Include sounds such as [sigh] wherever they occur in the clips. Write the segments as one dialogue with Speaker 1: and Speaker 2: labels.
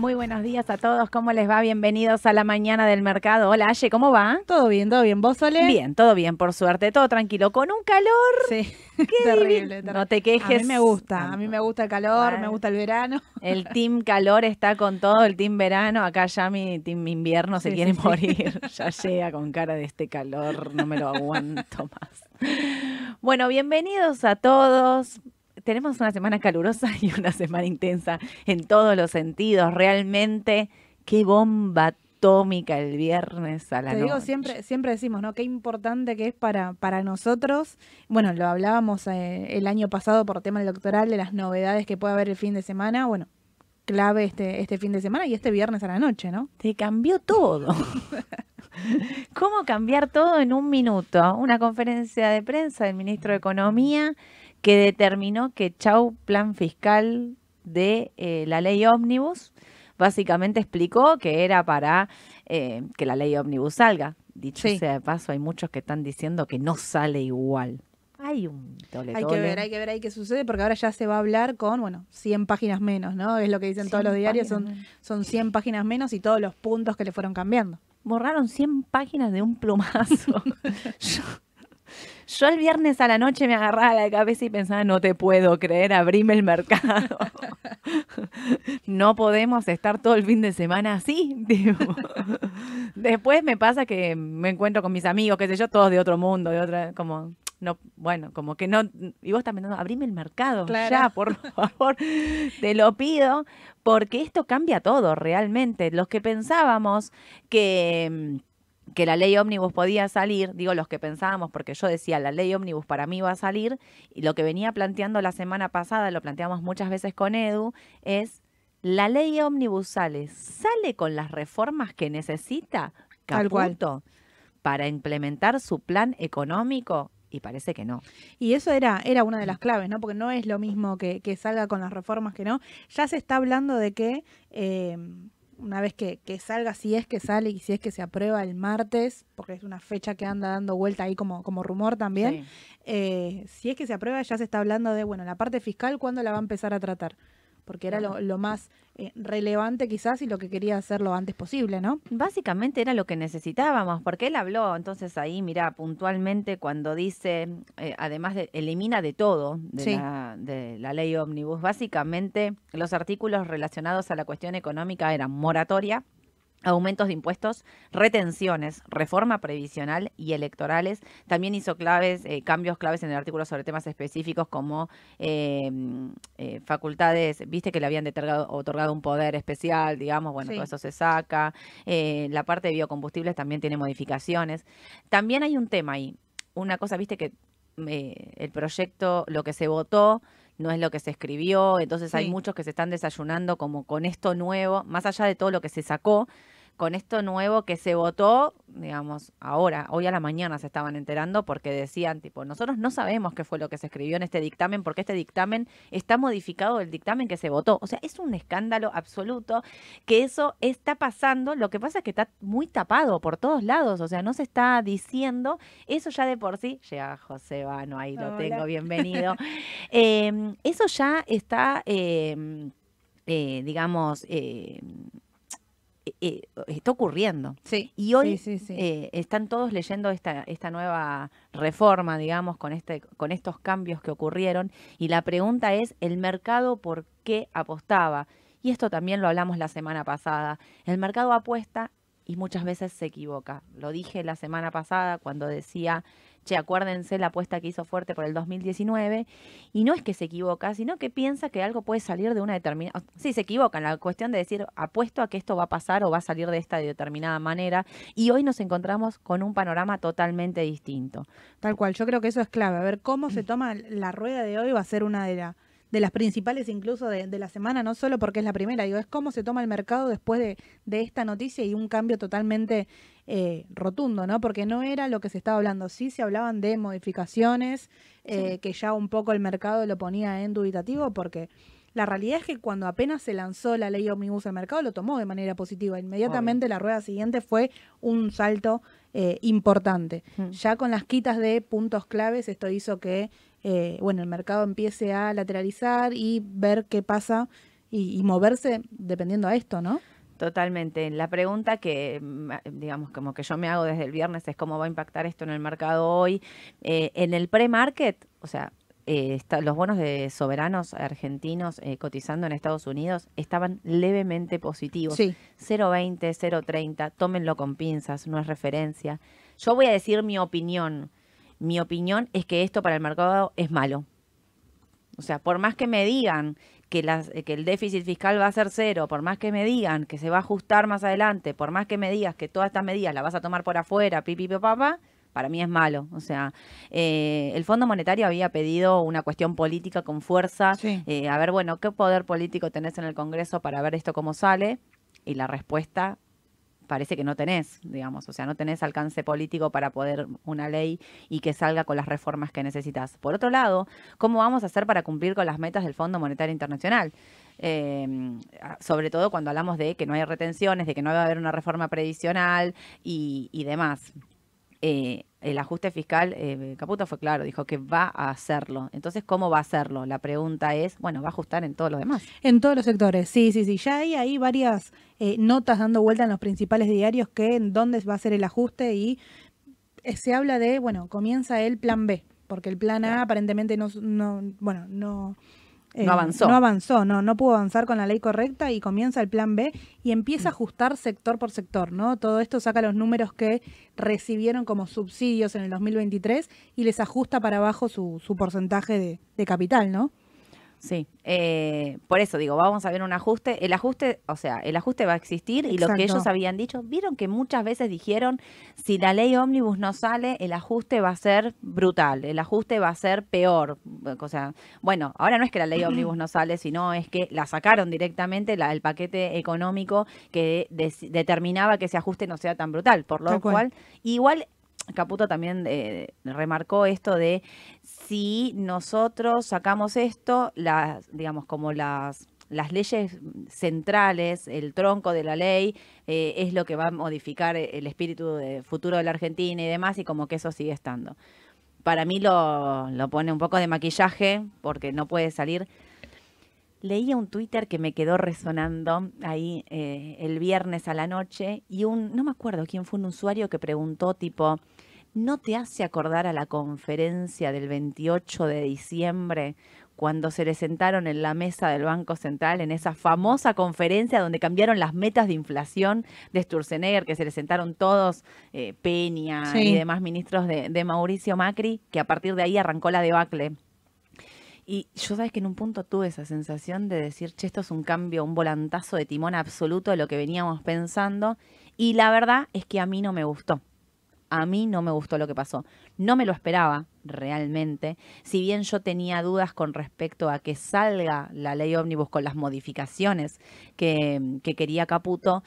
Speaker 1: Muy buenos días a todos, ¿cómo les va? Bienvenidos a la mañana del mercado. Hola, Aye, ¿cómo va?
Speaker 2: Todo bien, todo bien. ¿Vos, Sole?
Speaker 1: Bien, todo bien, por suerte, todo tranquilo, con un calor.
Speaker 2: Sí, [laughs] terrible, terrible.
Speaker 1: No te quejes.
Speaker 2: A mí me gusta, a mí me gusta el calor,
Speaker 1: Bueno.
Speaker 2: me gusta el verano.
Speaker 1: El team calor está con todo, el team verano. Acá ya mi team invierno se
Speaker 2: Sí,
Speaker 1: quiere
Speaker 2: sí, sí.
Speaker 1: morir. [laughs] Ya llega con cara de este calor, no me lo aguanto más. Bueno, bienvenidos a todos. Tenemos una semana calurosa [laughs] y una semana intensa en todos los sentidos. Realmente, qué bomba atómica el viernes a la
Speaker 2: Te digo,
Speaker 1: noche.
Speaker 2: siempre, siempre decimos, ¿no? Qué importante que es para, para nosotros. Bueno, lo hablábamos eh, el año pasado por tema electoral de las novedades que puede haber el fin de semana. Bueno, clave este, este fin de semana y este viernes a la noche, ¿no?
Speaker 1: Te cambió todo. [laughs] ¿Cómo cambiar todo en un minuto? Una conferencia de prensa del ministro de Economía que determinó que chau plan fiscal de eh, la ley ómnibus. Básicamente explicó que era para eh, que la ley ómnibus salga. Dicho
Speaker 2: Sí.
Speaker 1: sea de paso, hay muchos que están diciendo que no sale igual. Hay un tole
Speaker 2: Hay que ver, hay que ver ahí qué sucede, porque ahora ya se va a hablar con, bueno, 100 páginas menos, ¿no? Es lo que dicen todos
Speaker 1: 100
Speaker 2: los diarios, son, son 100 páginas menos y todos los puntos que le fueron cambiando.
Speaker 1: borraron 100 páginas de un plumazo. [laughs] yo, yo el viernes a la noche me agarraba la cabeza y pensaba, no te puedo creer, abrime el mercado. [laughs] no podemos estar todo el fin de semana así. [laughs] Después me pasa que me encuentro con mis amigos, qué sé yo, todos de otro mundo, de otra, como... No, bueno, como que no, y vos también, no, abrime el mercado,
Speaker 2: Claro.
Speaker 1: ya, por favor, te lo pido, porque esto cambia todo realmente. Los que pensábamos que, mm, que la ley ómnibus podía salir, digo los que pensábamos, porque yo decía, la ley ómnibus para mí va a salir, y lo que venía planteando la semana pasada, lo planteamos muchas veces con Edu, es, la ley ómnibus sale, sale con las reformas que necesita. Caputo para implementar su plan económico, y parece que no.
Speaker 2: Y eso era, era una de las claves, ¿no? Porque no es lo mismo que, que salga con las reformas que no. Ya se está hablando de que eh, una vez que, que salga, si es que sale y si es que se aprueba el martes, porque es una fecha que anda dando vuelta ahí como, como rumor también,
Speaker 1: Sí.
Speaker 2: eh, si es que se aprueba ya se está hablando de, bueno, la parte fiscal, ¿cuándo la va a empezar a tratar? Porque era lo, lo más eh, relevante quizás y lo que quería hacer lo antes posible, ¿no?
Speaker 1: Básicamente era lo que necesitábamos, porque él habló entonces ahí, mira, puntualmente cuando dice, eh, además de, elimina de todo de,
Speaker 2: Sí.
Speaker 1: la, de la ley ómnibus, básicamente los artículos relacionados a la cuestión económica eran moratoria, aumentos de impuestos, retenciones, reforma previsional y electorales. También hizo claves, eh, cambios claves en el artículo sobre temas específicos como eh, eh, facultades, viste que le habían detergado- otorgado un poder especial, digamos, bueno,
Speaker 2: Sí.
Speaker 1: todo eso se saca. Eh, la parte de biocombustibles también tiene modificaciones. También hay un tema ahí, una cosa, viste que eh, el proyecto, lo que se votó, no es lo que se escribió, entonces hay muchos que se están desayunando como con esto nuevo, más allá de todo lo que se sacó, con esto nuevo que se votó, digamos, ahora, hoy a la mañana se estaban enterando porque decían, tipo, nosotros no sabemos qué fue lo que se escribió en este dictamen porque este dictamen está modificado del dictamen que se votó. O sea, es un escándalo absoluto que eso está pasando. Lo que pasa es que está muy tapado por todos lados, o sea, no se está diciendo. Eso ya de por sí, llega José Vano, ahí lo tengo, bienvenido. [laughs] Eh, eso ya está, eh, eh, digamos, eh, eh, está ocurriendo.
Speaker 2: Sí.
Speaker 1: Y hoy
Speaker 2: sí, sí, sí.
Speaker 1: eh, están todos leyendo esta, esta nueva reforma, digamos, con, este, con estos cambios que ocurrieron. Y la pregunta es, ¿el mercado por qué apostaba? Y esto también lo hablamos la semana pasada. El mercado apuesta y muchas veces se equivoca. Lo dije la semana pasada cuando decía, che, acuérdense la apuesta que hizo fuerte por el 2019. Y no es que se equivoca, sino que piensa que algo puede salir de una determinada... Sí, se equivoca en la cuestión de decir, apuesto a que esto va a pasar o va a salir de esta determinada manera. Y hoy nos encontramos con un panorama totalmente distinto.
Speaker 2: Tal cual, yo creo que eso es clave. A ver cómo
Speaker 1: Mm.
Speaker 2: se toma la rueda de hoy va a ser una de, la- de las principales incluso de, de la semana, no solo porque es la primera, digo, es cómo se toma el mercado después de, de esta noticia y un cambio totalmente eh, rotundo, ¿no? Porque no era lo que se estaba hablando, sí se hablaban de modificaciones, eh, que ya un poco el mercado lo ponía en dubitativo porque... La realidad es que cuando apenas se lanzó la ley Omnibus al mercado lo tomó de manera positiva. Inmediatamente la rueda siguiente fue un salto eh, importante.
Speaker 1: Mm.
Speaker 2: Ya con las quitas de puntos claves, esto hizo que eh, bueno, el mercado empiece a lateralizar y ver qué pasa y, moverse dependiendo a esto, ¿no?
Speaker 1: Totalmente. La pregunta que, digamos, como que yo me hago desde el viernes es cómo va a impactar esto en el mercado hoy. Eh, en el pre-market, o sea, eh, los bonos de soberanos argentinos eh, cotizando en Estados Unidos estaban levemente positivos.
Speaker 2: Sí.
Speaker 1: 0,20, 0,30, tómenlo con pinzas, no es referencia. Yo voy a decir mi opinión. Mi opinión es que esto para el mercado es malo. O sea, por más que me digan que, las, que el déficit fiscal va a ser cero, por más que me digan que se va a ajustar más adelante, por más que me digas que todas estas medidas las vas a tomar por afuera, pipi, papá, para mí es malo. O sea, eh, el Fondo Monetario había pedido una cuestión política con fuerza. Eh, a ver, bueno, ¿qué poder político tenés en el Congreso para ver esto cómo sale? Y la respuesta parece que no tenés, digamos, o sea, no tenés alcance político para poder una ley y que salga con las reformas que necesitas. Por otro lado, ¿cómo vamos a hacer para cumplir con las metas del Fondo Monetario Internacional? Eh, sobre todo cuando hablamos de que no hay retenciones, de que no va a haber una reforma previsional y, y demás. Eh, el ajuste fiscal, eh, Caputo fue claro, dijo que va a hacerlo. Entonces, ¿cómo va a hacerlo? La pregunta es, bueno, ¿va a ajustar en todos los demás?
Speaker 2: En todos los sectores, sí, sí, sí. Ya hay ahí varias eh, notas dando vuelta en los principales diarios que en dónde va a ser el ajuste y eh, se habla de, bueno, comienza el plan B, porque el plan A aparentemente no, no bueno, no
Speaker 1: no eh, avanzó.
Speaker 2: No avanzó, no, no pudo avanzar con la ley correcta y comienza el plan B y empieza a ajustar sector por sector, ¿no? Todo esto saca los números que recibieron como subsidios en el 2023 y les ajusta para abajo su, su porcentaje de, de capital, ¿no?
Speaker 1: Sí, eh, por eso digo, vamos a ver un ajuste. El ajuste, o sea, el ajuste va a existir y lo que ellos habían dicho, vieron que muchas veces dijeron, si la ley ómnibus no sale, el ajuste va a ser brutal, el ajuste va a ser peor. O sea, bueno, ahora no es que la ley ómnibus no sale, sino es que la sacaron directamente, la, el paquete económico que determinaba que ese ajuste no sea tan brutal, por lo cual, igual Caputo también eh, remarcó esto de si nosotros sacamos esto, las, digamos, como las, las leyes centrales, el tronco de la ley, eh, es lo que va a modificar el espíritu de futuro de la Argentina y demás, y como que eso sigue estando. Para mí lo, lo pone un poco de maquillaje, porque no puede salir. Leía un Twitter que me quedó resonando ahí eh, el viernes a la noche y un, no me acuerdo quién fue un usuario que preguntó tipo, ¿no te hace acordar a la conferencia del 28 de diciembre cuando se le sentaron en la mesa del Banco Central en esa famosa conferencia donde cambiaron las metas de inflación de Sturzenegger, que se le sentaron todos, eh, Peña y demás ministros de, de Mauricio Macri, que a partir de ahí arrancó la debacle? Y yo sabes que en un punto tuve esa sensación de decir, che, esto es un cambio, un volantazo de timón absoluto de lo que veníamos pensando. Y la verdad es que a mí no me gustó. A mí no me gustó lo que pasó. No me lo esperaba realmente. Si bien yo tenía dudas con respecto a que salga la ley ómnibus con las modificaciones que, que quería Caputo,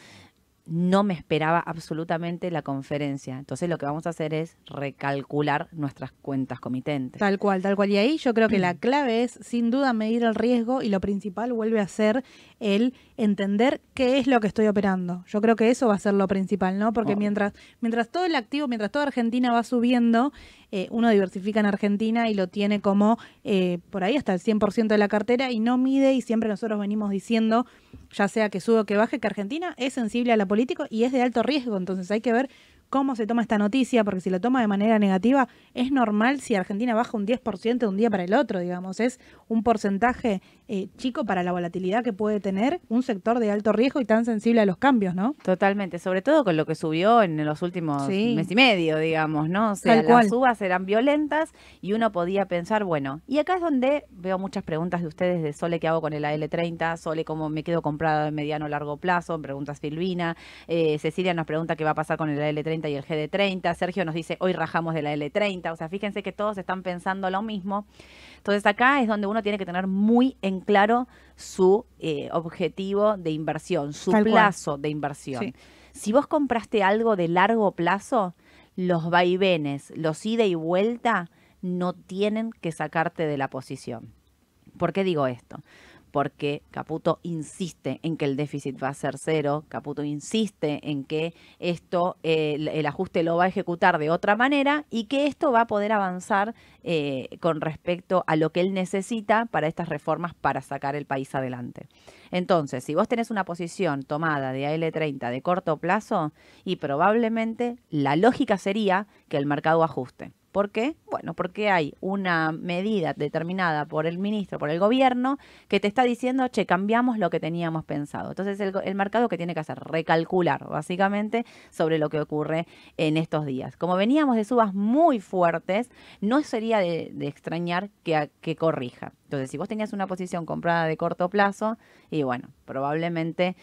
Speaker 1: no me esperaba absolutamente la conferencia. Entonces lo que vamos a hacer es recalcular nuestras cuentas comitentes.
Speaker 2: Tal cual, tal cual. Y ahí yo creo que la [clears throat] clave es sin duda medir el riesgo y lo principal vuelve a ser el entender qué es lo que estoy operando. Yo creo que eso va a ser lo principal, ¿no? Porque mientras, mientras todo el activo, mientras toda Argentina va subiendo, eh, uno diversifica en Argentina y lo tiene como eh, por ahí hasta el 100% de la cartera y no mide y siempre nosotros venimos diciendo, ya sea que sube o que baje, que Argentina es sensible a la política y es de alto riesgo. Entonces hay que ver cómo se toma esta noticia, porque si la toma de manera negativa, es normal si Argentina baja un 10% de un día para el otro, digamos, es un porcentaje eh, chico para la volatilidad que puede tener un sector de alto riesgo y tan sensible a los cambios, ¿no?
Speaker 1: Totalmente, sobre todo con lo que subió en los últimos mes y medio, digamos, ¿no? O sea, las subas eran violentas y uno podía pensar, bueno, y acá es donde veo muchas preguntas de ustedes de Sole, ¿qué hago con el AL30? Sole, ¿cómo me quedo comprado en mediano o largo plazo? Preguntas Silvina. Eh, Cecilia nos pregunta qué va a pasar con el AL30 y el GD30. Sergio nos dice, hoy rajamos de la L30. O sea, fíjense que todos están pensando lo mismo. Entonces acá es donde uno tiene que tener muy en claro su eh, objetivo de inversión, su plazo de inversión. Si vos compraste algo de largo plazo, los vaivenes, los ida y vuelta, no tienen que sacarte de la posición. ¿Por qué digo esto? Porque Caputo insiste en que el déficit va a ser cero, Caputo insiste en que esto, eh, el, ajuste lo va a ejecutar de otra manera y que esto va a poder avanzar eh, con respecto a lo que él necesita para estas reformas para sacar el país adelante. Entonces, si vos tenés una posición tomada de AL30 de corto plazo, y probablemente la lógica sería que el mercado ajuste. ¿Por qué? Bueno, porque hay una medida determinada por el ministro, por el gobierno, que te está diciendo, che, cambiamos lo que teníamos pensado. Entonces, el, mercado que tiene que hacer, recalcular, básicamente, sobre lo que ocurre en estos días. Como veníamos de subas muy fuertes, no sería de, extrañar que, que corrija. Entonces, si vos tenías una posición comprada de corto plazo, y bueno, probablemente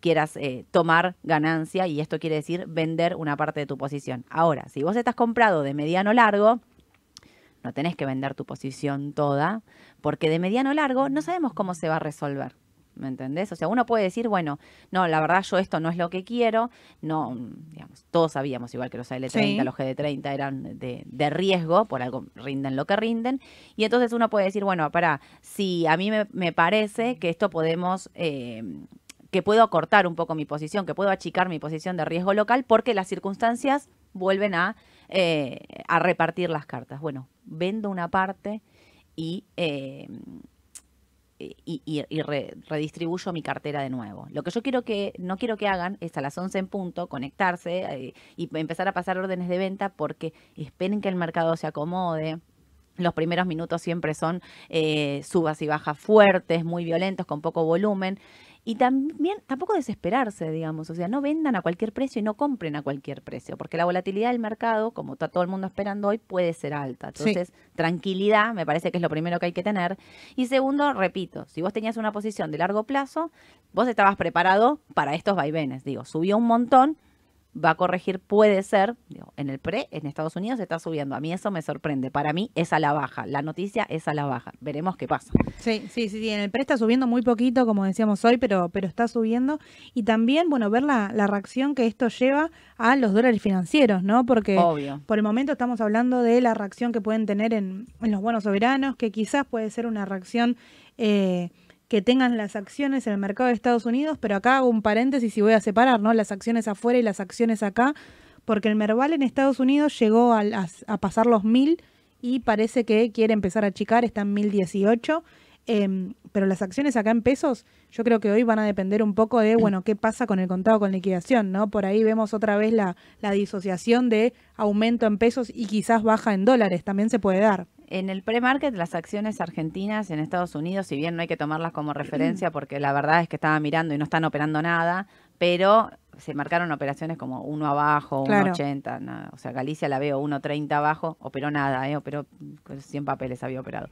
Speaker 1: quieras eh, tomar ganancia y esto quiere decir vender una parte de tu posición. Ahora, si vos estás comprado de mediano largo, no tenés que vender tu posición toda, porque de mediano largo no sabemos cómo se va a resolver. ¿Me entendés? O sea, uno puede decir, bueno, no, la verdad yo esto no es lo que quiero, no, digamos, todos sabíamos, igual que los AL30, los GD30 eran de, de, riesgo, por algo rinden lo que rinden, y entonces uno puede decir, bueno, para, si a mí me, parece que esto podemos eh, que puedo acortar un poco mi posición, que puedo achicar mi posición de riesgo local porque las circunstancias vuelven a, eh, repartir las cartas. Bueno, vendo una parte y, eh, redistribuyo mi cartera de nuevo. Lo que yo quiero que, no quiero que hagan es a las 11 en punto conectarse eh, y empezar a pasar órdenes de venta porque esperen que el mercado se acomode los primeros minutos siempre son subas y bajas fuertes, muy violentos, con poco volumen. Y también tampoco desesperarse, digamos, o sea, no vendan a cualquier precio y no compren a cualquier precio, porque la volatilidad del mercado, como está todo el mundo esperando hoy, puede ser alta. Entonces, tranquilidad me parece que es lo primero que hay que tener. Y segundo, repito, si vos tenías una posición de largo plazo, vos estabas preparado para estos vaivenes. Digo, subió un montón, va a corregir, puede ser, en el pre, en Estados Unidos está subiendo. A mí eso me sorprende. Para mí es a la baja. La noticia es a la baja. Veremos qué pasa.
Speaker 2: Sí, sí, sí, En el pre está subiendo muy poquito, como decíamos hoy, pero, pero está subiendo. Y también, bueno, ver la, la reacción que esto lleva a los dólares financieros, ¿no? Porque por el momento estamos hablando de la reacción que pueden tener en, en los buenos soberanos, que quizás puede ser una reacción... Eh, que tengan las acciones en el mercado de Estados Unidos, pero acá hago un paréntesis y voy a separar, ¿no? Las acciones afuera y las acciones acá, porque el Merval en Estados Unidos llegó a, pasar los mil y parece que quiere empezar a achicar, está en 1018. Eh, pero las acciones acá en pesos, yo creo que hoy van a depender un poco de, bueno, qué pasa con el contado con liquidación, ¿no? Por ahí vemos otra vez la, la disociación de aumento en pesos y quizás baja en dólares, también se puede dar.
Speaker 1: En el pre-market, las acciones argentinas en Estados Unidos, si bien no hay que tomarlas como [clears throat] referencia, porque la verdad es que estaba mirando y no están operando nada, pero se marcaron operaciones como uno abajo, uno ochenta, o sea, Galicia la veo 1.30 abajo, operó nada, ¿eh? operó 100 papeles había operado.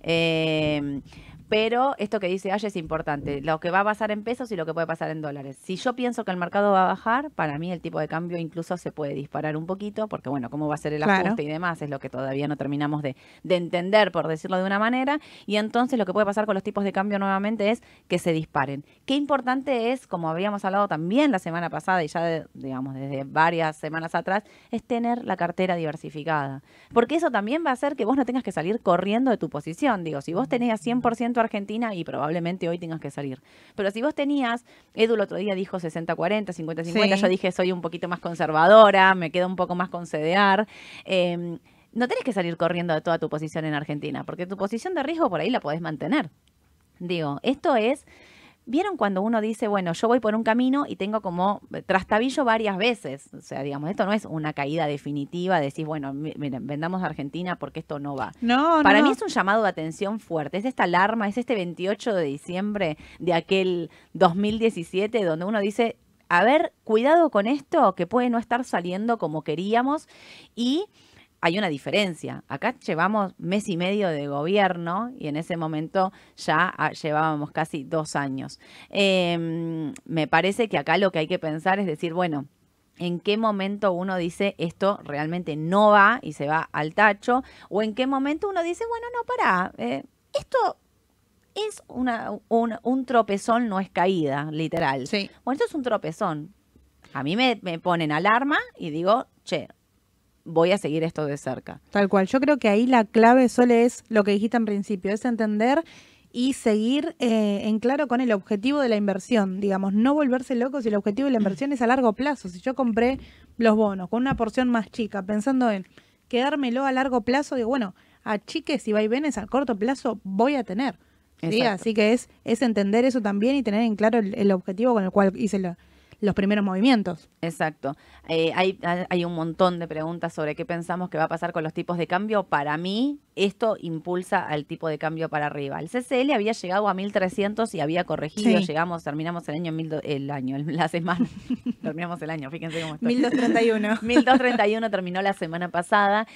Speaker 1: Eh, pero esto que dice Aye es importante, lo que va a pasar en pesos y lo que puede pasar en dólares. Si yo pienso que el mercado va a bajar, para mí el tipo de cambio incluso se puede disparar un poquito, porque bueno, cómo va a ser el ajuste y demás es lo que todavía no terminamos de, de, entender, por decirlo de una manera, y entonces lo que puede pasar con los tipos de cambio nuevamente es que se disparen. Qué importante es, como habíamos hablado también la semana pasada y ya, digamos, desde varias semanas atrás, es tener la cartera diversificada, porque eso también va a hacer que vos no tengas que salir corriendo de tu posición. Digo, si vos tenías 100% Argentina y probablemente hoy tengas que salir. Pero si vos tenías, Edu el otro día dijo 60-40, 50-50, yo dije soy un poquito más conservadora, me quedo un poco más con CDR. Em, no tenés que salir corriendo de toda tu posición en Argentina, porque tu posición de riesgo por ahí la podés mantener. Digo, esto es ¿Vieron cuando uno dice, bueno, yo voy por un camino y tengo como trastabillo varias veces? O sea, digamos, esto no es una caída definitiva, decir, bueno, miren, vendamos a Argentina porque esto no va.
Speaker 2: No,
Speaker 1: Para mí es un llamado de atención fuerte. Es esta alarma, es este 28 de diciembre de aquel 2017 donde uno dice, a ver, cuidado con esto que puede no estar saliendo como queríamos y hay una diferencia. Acá llevamos mes y medio de gobierno y en ese momento ya ah, llevábamos casi dos años. Em, me parece que acá lo que hay que pensar es decir, bueno, en qué momento uno dice esto realmente no va y se va al tacho, o en qué momento uno dice, bueno, no, para, eh, esto es una, un, tropezón, no es caída, literal.
Speaker 2: Sí.
Speaker 1: Bueno, esto es un tropezón. A mí me, me ponen alarma y digo, che, voy a seguir esto de cerca.
Speaker 2: Tal cual. Yo creo que ahí la clave solo es lo que dijiste en principio, es entender y seguir eh, en claro con el objetivo de la inversión, digamos, no volverse locos si el objetivo de la inversión es a largo plazo. Si yo compré los bonos con una porción más chica, pensando en quedármelo a largo plazo, digo, bueno, a chiques y vaivenes al corto plazo voy a tener. Así que es, es entender eso también y tener en claro el, objetivo con el cual hice la, los primeros movimientos.
Speaker 1: Exacto. Eh, hay, hay un montón de preguntas sobre qué pensamos que va a pasar con los tipos de cambio. Para mí, esto impulsa al tipo de cambio para arriba. El CCL había llegado a 1300 y había corregido. Llegamos, terminamos el año, mil el año, la semana. [laughs] terminamos el año, fíjense cómo está.
Speaker 2: 1231.
Speaker 1: 1231 terminó la semana pasada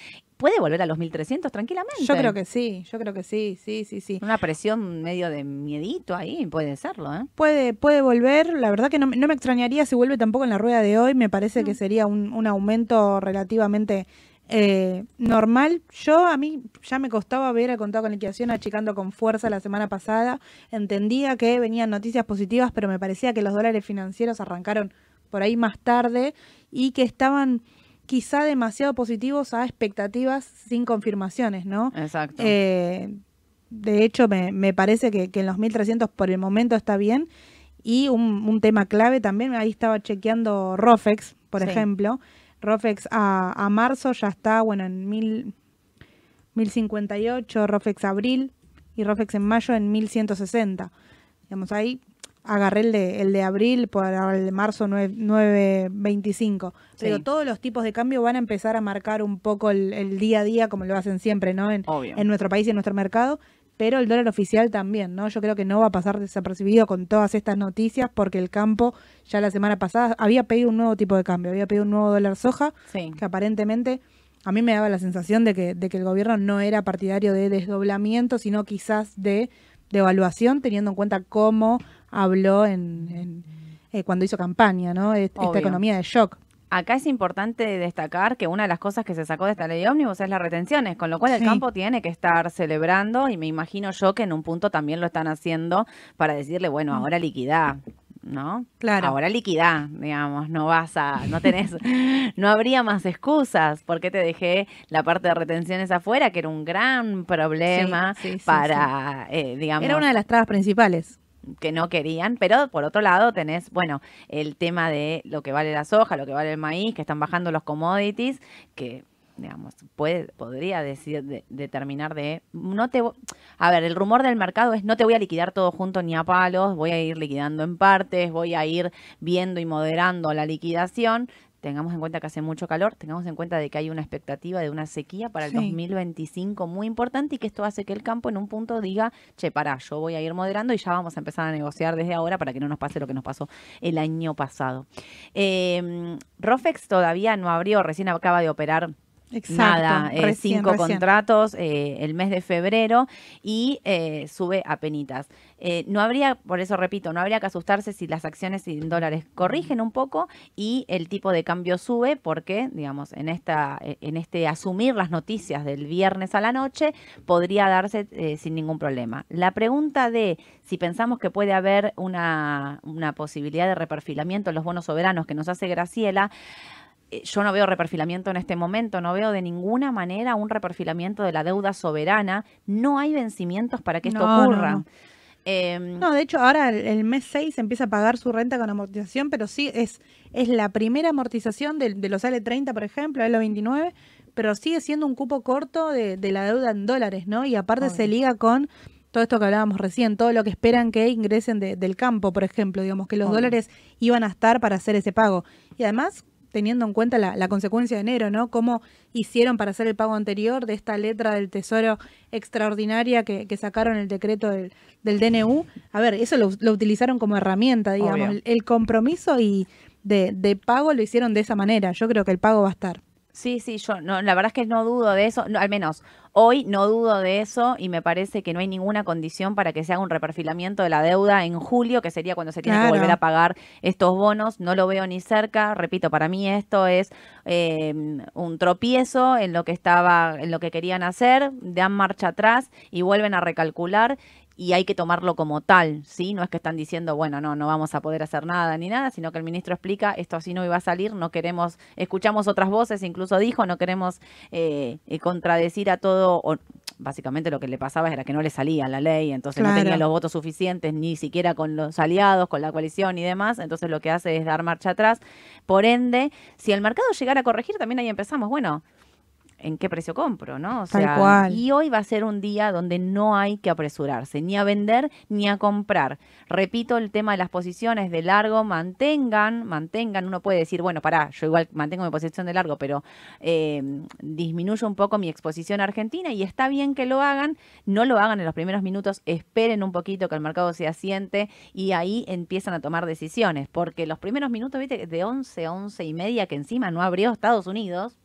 Speaker 1: puede volver a los 1300 tranquilamente.
Speaker 2: Yo creo que sí, yo creo que sí, sí, sí, sí.
Speaker 1: Una presión medio de miedito ahí, puede serlo, ¿eh?
Speaker 2: Puede, puede volver, la verdad que no, me extrañaría si vuelve tampoco en la rueda de hoy, me parece que sería un, un aumento relativamente eh, normal. Yo a mí ya me costaba ver el contado con liquidación achicando con fuerza la semana pasada, entendía que venían noticias positivas, pero me parecía que los dólares financieros arrancaron por ahí más tarde y que estaban quizá demasiado positivos a expectativas sin confirmaciones, ¿no?
Speaker 1: Exacto.
Speaker 2: Eh, de hecho, me, parece que, en los 1300 por el momento está bien. Y un, tema clave también, ahí estaba chequeando Rofex, por ejemplo. Rofex a, marzo ya está, bueno, en mil, 1058, Rofex abril y Rofex en mayo en 1160. Digamos, ahí agarré el de, el de abril por el de marzo 9.25. Pero todos los tipos de cambio van a empezar a marcar un poco el, día a día, como lo hacen siempre, ¿no? En, en, nuestro país y en nuestro mercado. Pero el dólar oficial también, ¿no? Yo creo que no va a pasar desapercibido con todas estas noticias porque el campo ya la semana pasada había pedido un nuevo tipo de cambio, había pedido un nuevo dólar soja, que aparentemente a mí me daba la sensación de que, de que el gobierno no era partidario de desdoblamiento, sino quizás de, de evaluación, teniendo en cuenta cómo habló en, eh, cuando hizo campaña, ¿no? Esta economía de shock.
Speaker 1: Acá es importante destacar que una de las cosas que se sacó de esta ley de ómnibus es las retenciones, con lo cual el campo tiene que estar celebrando y me imagino yo que en un punto también lo están haciendo para decirle, bueno, ahora liquidá, ¿no?
Speaker 2: Claro.
Speaker 1: Ahora liquidá, digamos, no vas a, no tenés, [laughs] no habría más excusas, porque te dejé la parte de retenciones afuera, que era un gran problema para, eh, digamos.
Speaker 2: Era una de las trabas principales
Speaker 1: que no querían, pero por otro lado tenés, bueno, el tema de lo que vale la soja, lo que vale el maíz, que están bajando los commodities, que digamos, puede, podría decir, de, determinar de, no te, a ver, el rumor del mercado es no te voy a liquidar todo junto ni a palos, voy a ir liquidando en partes, voy a ir viendo y moderando la liquidación, tengamos en cuenta que hace mucho calor, tengamos en cuenta de que hay una expectativa de una sequía para el 2025 muy importante y que esto hace que el campo en un punto diga, che, pará, yo voy a ir moderando y ya vamos a empezar a negociar desde ahora para que no nos pase lo que nos pasó el año pasado. Eh, Rofex todavía no abrió, recién acaba de operar Nada, eh, cinco contratos eh, el mes de febrero y eh, sube a penitas. no habría, por eso repito, no habría que asustarse si las acciones en dólares corrigen un poco y el tipo de cambio sube porque, digamos, en, esta, en este asumir las noticias del viernes a la noche podría darse sin ningún problema. La pregunta de si pensamos que puede haber una, una posibilidad de reperfilamiento en los bonos soberanos que nos hace Graciela, yo no veo reperfilamiento en este momento, no veo de ninguna manera un reperfilamiento de la deuda soberana. No hay vencimientos para que esto ocurra.
Speaker 2: Em, no, de hecho, ahora el, mes 6 empieza a pagar su renta con amortización, pero sí es, es la primera amortización de, los L30, por ejemplo, L29, pero sigue siendo un cupo corto de, la deuda en dólares, ¿no? Y aparte se liga con todo esto que hablábamos recién, todo lo que esperan que ingresen del campo, por ejemplo, digamos que los dólares iban a estar para hacer ese pago. Y además teniendo en cuenta la, consecuencia de enero, ¿no? Cómo hicieron para hacer el pago anterior de esta letra del Tesoro extraordinaria que, sacaron el decreto del, DNU. A ver, eso lo, utilizaron como herramienta, digamos. El, compromiso y de, de pago lo hicieron de esa manera. Yo creo que el pago va a estar.
Speaker 1: Sí, sí, yo no, la verdad es que no dudo de eso, al menos hoy no dudo de eso y me parece que no hay ninguna condición para que se haga un reperfilamiento de la deuda en julio, que sería cuando se tiene que volver a pagar estos bonos. No lo veo ni cerca. Repito, para mí esto es eh, un tropiezo en lo que estaba, en lo que querían hacer, dan marcha atrás y vuelven a recalcular y hay que tomarlo como tal, ¿sí? No es que están diciendo, bueno, no, no vamos a poder hacer nada ni nada, sino que el ministro explica, esto así no iba a salir, no queremos, escuchamos otras voces, incluso dijo, no queremos eh, eh, contradecir a todo, o básicamente lo que le pasaba era que no le salía la ley, entonces no tenía los votos suficientes ni siquiera con los aliados, con la coalición y demás, entonces lo que hace es dar marcha atrás. Por ende, si el mercado llegara a corregir, también ahí empezamos, bueno, en qué precio compro, ¿no? O sea, y hoy va a ser un día donde no hay que apresurarse, ni a vender ni a comprar. Repito el tema de las posiciones de largo, mantengan, mantengan, uno puede decir, bueno, pará, yo igual mantengo mi posición de largo, pero eh, disminuyo un poco mi exposición a Argentina y está bien que lo hagan, no lo hagan en los primeros minutos, esperen un poquito que el mercado se asiente y ahí empiezan a tomar decisiones, porque los primeros minutos, viste, de 11 a 11 y media que encima no abrió Estados Unidos,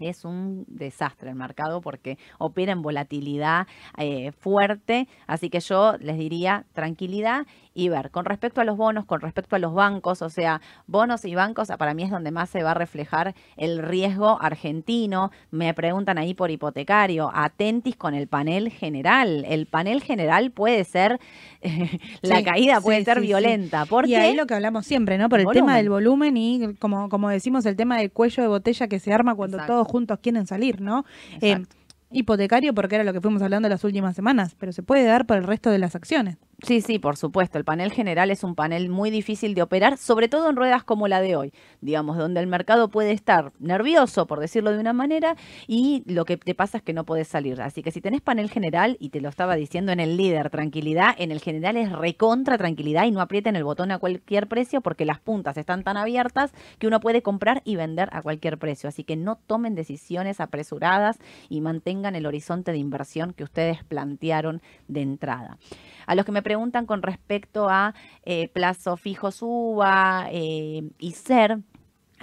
Speaker 1: es un desastre el mercado porque opera en volatilidad eh, fuerte, así que yo les diría tranquilidad y ver. Con respecto a los bonos, con respecto a los bancos, o sea, bonos y bancos, para mí es donde más se va a reflejar el riesgo argentino. Me preguntan ahí por hipotecario, atentis con el panel general. El panel general puede ser, [laughs] la caída puede ser violenta. Porque
Speaker 2: y ahí lo que hablamos siempre, ¿no? Por el, tema del volumen y, como, como decimos, el tema del cuello de botella que se arma cuando todos juntos quieren salir, ¿no? Eh, hipotecario porque era lo que fuimos hablando las últimas semanas, pero se puede dar por el resto de las acciones.
Speaker 1: Sí, sí, por supuesto. El panel general es un panel muy difícil de operar, sobre todo en ruedas como la de hoy, digamos, donde el mercado puede estar nervioso, por decirlo de una manera, y lo que te pasa es que no puedes salir. Así que si tenés panel general, y te lo estaba diciendo en el líder, tranquilidad, en el general es recontra tranquilidad y no aprieten el botón a cualquier precio porque las puntas están tan abiertas que uno puede comprar y vender a cualquier precio. Así que no tomen decisiones apresuradas y mantengan el horizonte de inversión que ustedes plantearon de entrada. A los que me preguntan con respecto a eh, plazo fijo suba eh, y ser,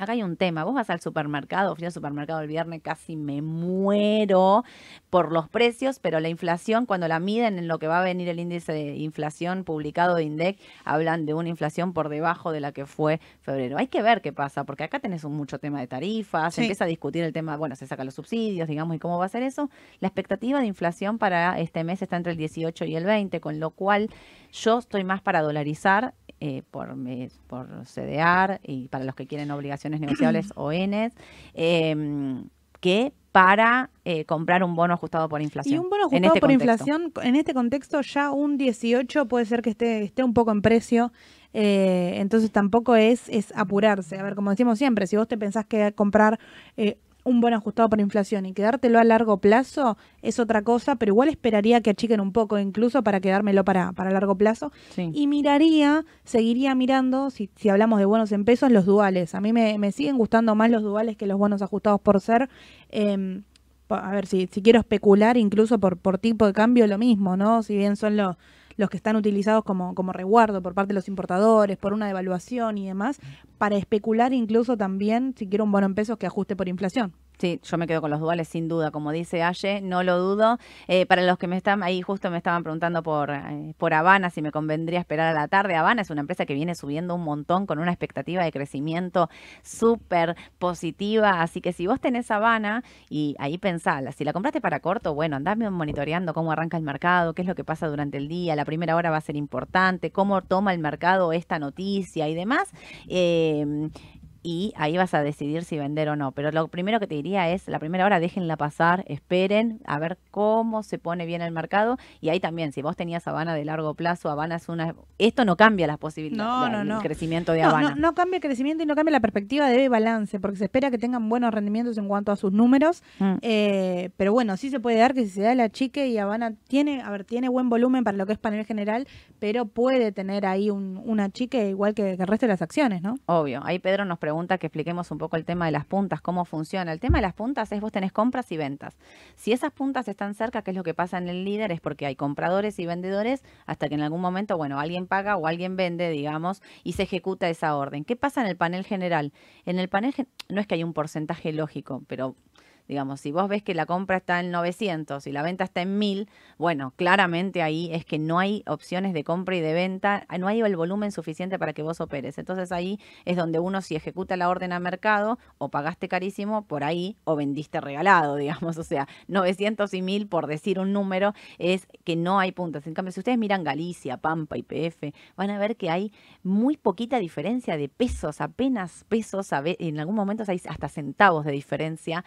Speaker 1: Acá hay un tema, vos vas al supermercado, fui al supermercado el viernes, casi me muero por los precios, pero la inflación, cuando la miden en lo que va a venir el índice de inflación publicado de INDEC, hablan de una inflación por debajo de la que fue febrero. Hay que ver qué pasa, porque acá tenés un mucho tema de tarifas, se empieza a discutir el tema, bueno, se sacan los subsidios, digamos, y cómo va a ser eso. La expectativa de inflación para este mes está entre el 18 y el 20, con lo cual yo estoy más para dolarizar eh, por, por CDR y para los que quieren obligaciones negociables [clears throat] o ENES, em, que para eh, comprar un bono ajustado por inflación.
Speaker 2: Y un bono ajustado este por inflación, en este contexto ya un 18 puede ser que esté, esté un poco en precio, eh, entonces tampoco es, es apurarse. A ver, como decimos siempre, si vos te pensás que comprar un buen ajustado por inflación y quedártelo a largo plazo es otra cosa, pero igual esperaría que achiquen un poco incluso para quedármelo para, para largo plazo. Y miraría, seguiría mirando, si, si hablamos de bonos en pesos, los duales. A mí me, me siguen gustando más los duales que los bonos ajustados por ser. Em, a ver, si, si quiero especular incluso por, por tipo de cambio, lo mismo, ¿no? Si bien son los los que están utilizados como, como por parte de los importadores, por una devaluación y demás, para especular incluso también si quiero un bono en pesos que ajuste por inflación.
Speaker 1: Sí, yo me quedo con los duales sin duda, como dice Aye, no lo dudo. Eh, para los que me están ahí, justo me estaban preguntando por, eh, por Habana, si me convendría esperar a la tarde. Habana es una empresa que viene subiendo un montón con una expectativa de crecimiento súper positiva. Así que si vos tenés Habana y ahí pensala, si la compraste para corto, bueno, andame monitoreando cómo arranca el mercado, qué es lo que pasa durante el día. La primera hora va a ser importante, cómo toma el mercado esta noticia y demás. Eh, y ahí vas a decidir si vender o no. Pero lo primero que te diría es, la primera hora déjenla pasar, esperen a ver cómo se pone bien el mercado y ahí también, si vos tenías Habana de largo plazo, Habana es una... Esto no cambia las posibilidades, no, crecimiento de Habana.
Speaker 2: No, cambia el crecimiento y no cambia la perspectiva de balance, porque se espera que tengan buenos rendimientos en cuanto a sus números, mm. eh, pero bueno, sí se puede dar que si se da la chique y Habana tiene, a ver, tiene buen volumen para lo que es panel general, pero puede tener ahí un, una chique igual que, que el resto de las acciones, ¿no?
Speaker 1: Obvio, ahí Pedro nos pregunta pregunta que expliquemos un poco el tema de las puntas, cómo funciona. El tema de las puntas es vos tenés compras y ventas. Si esas puntas están cerca, ¿qué es lo que pasa en el líder? Es porque hay compradores y vendedores hasta que en algún momento, bueno, alguien paga o alguien vende, digamos, y se ejecuta esa orden. ¿Qué pasa en el panel general? En el panel no es que hay un porcentaje lógico, pero Digamos, si vos ves que la compra está en 900 y la venta está en 1000, bueno, claramente ahí es que no hay opciones de compra y de venta, no hay el volumen suficiente para que vos operes. Entonces ahí es donde uno si ejecuta la orden a mercado o pagaste carísimo por ahí o vendiste regalado, [laughs] digamos. O sea, 900 y 1000 por decir un número es que no hay puntos. En cambio, si ustedes miran Galicia, Pampa, y PF, van a ver que hay muy poquita diferencia de pesos, apenas pesos, en algún momento hay hasta centavos de diferencia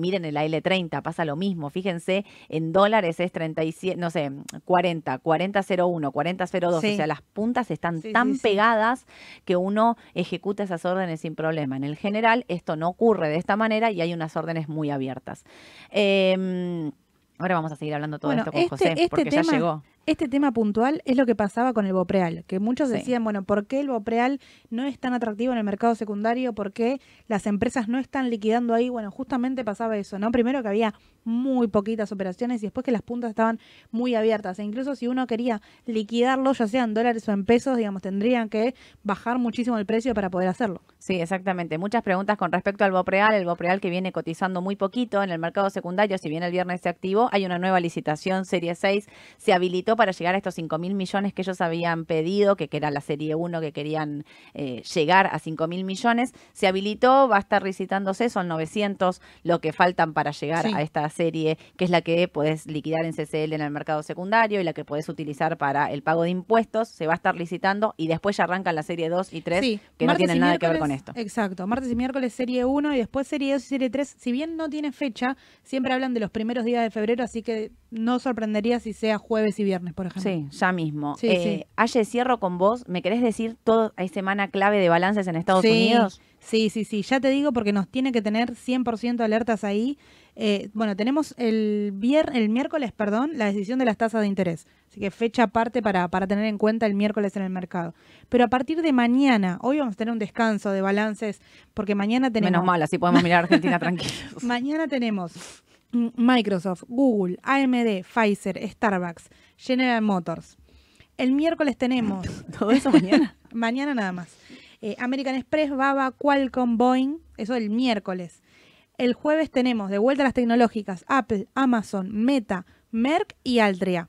Speaker 1: miren el AL30, pasa lo mismo. Fíjense, en dólares es 37, no sé, 40, 4001, 4002. O sea, las puntas están tan pegadas que uno ejecuta esas órdenes sin problema. En el general, esto no ocurre de esta manera y hay unas órdenes muy abiertas. Em, ahora vamos a seguir hablando todo esto con este, José, este porque ya llegó.
Speaker 2: Este tema puntual es lo que pasaba con el Bopreal, que muchos decían, bueno, ¿por qué el Bopreal no es tan atractivo en el mercado secundario? ¿Por qué las empresas no están liquidando ahí? Bueno, justamente pasaba eso, ¿no? Primero que había muy poquitas operaciones y después que las puntas estaban muy abiertas. E incluso si uno quería liquidarlo, ya sea en dólares o en pesos, digamos, tendrían que bajar muchísimo el precio para poder hacerlo.
Speaker 1: Sí, exactamente. Muchas preguntas con respecto al Bopreal, el Bopreal que viene cotizando muy poquito en el mercado secundario, si bien el viernes se activó, hay una nueva licitación, Serie 6, se habilitó para llegar a estos 5 mil millones que ellos habían pedido, que, era la serie 1 que querían eh, llegar a 5 mil millones. Se habilitó, va a estar recitándose, son 900 lo que faltan para llegar a esta serie, que es la que puedes liquidar en CCL en el mercado secundario y la que puedes utilizar para el pago de impuestos. Se va a estar licitando y después ya arrancan la serie 2 y 3, que no tienen nada que ver con esto.
Speaker 2: Exacto, martes y miércoles serie 1 y después serie 2 y serie 3. Si bien no tiene fecha, siempre hablan de los primeros días de febrero, así que no sorprendería si sea jueves y viernes, por ejemplo.
Speaker 1: Sí, ya mismo. Sí, eh, Aye, cierro con vos. ¿Me querés decir todo? ¿Hay semana clave de balances en Estados Unidos?
Speaker 2: Sí, sí, sí. Ya te digo porque nos tiene que tener 100% alertas ahí. Eh, bueno, tenemos el, vier el miércoles, perdón, la decisión de las tasas de interés. Así que fecha aparte para, para tener en cuenta el miércoles en el mercado. Pero a partir de mañana, hoy vamos a tener un descanso de balances porque mañana tenemos...
Speaker 1: Menos mal, así podemos mirar a Argentina [laughs] tranquilos.
Speaker 2: mañana tenemos Microsoft, Google, AMD, Pfizer, Starbucks, General Motors. El miércoles tenemos. [laughs]
Speaker 1: ¿Todo eso mañana? [laughs]
Speaker 2: mañana nada más. Eh, American Express, Baba, Qualcomm, Boeing. Eso el miércoles. El jueves tenemos de vuelta a las tecnológicas Apple, Amazon, Meta, Merck y Altria.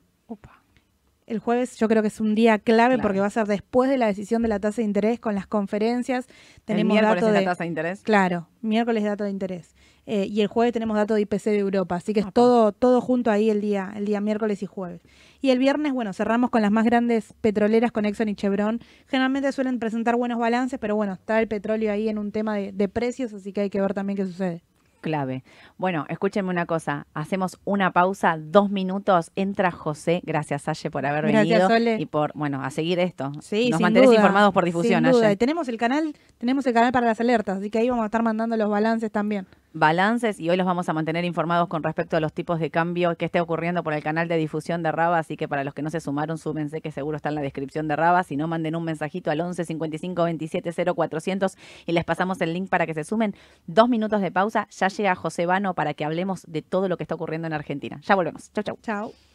Speaker 2: El jueves yo creo que es un día clave porque va a ser después de la decisión de la tasa de interés con las conferencias.
Speaker 1: Tenemos el miércoles de la tasa de interés.
Speaker 2: Claro, miércoles dato de interés. Eh, y el jueves tenemos datos de IPC de Europa, así que es todo, todo junto ahí el día, el día miércoles y jueves. Y el viernes, bueno, cerramos con las más grandes petroleras, con Exxon y Chevron. Generalmente suelen presentar buenos balances, pero bueno, está el petróleo ahí en un tema de precios, así que hay que ver también qué sucede.
Speaker 1: Clave. Bueno, escúchenme una cosa, hacemos una pausa, dos minutos, entra José, gracias Aye por haber venido y por, bueno, a seguir esto. Sí, Nos mantenés informados por difusión,
Speaker 2: sin tenemos el canal, tenemos el canal para las alertas, así que ahí vamos a estar mandando los balances también
Speaker 1: balances y hoy los vamos a mantener informados con respecto a los tipos de cambio que esté ocurriendo por el canal de difusión de Raba, así que para los que no se sumaron, súmense que seguro está en la descripción de Raba, si no manden un mensajito al 11 55 27 0400 y les pasamos el link para que se sumen. Dos minutos de pausa, ya llega José Vano para que hablemos de todo lo que está ocurriendo en Argentina. Ya volvemos. Chau, chau.
Speaker 2: Chao.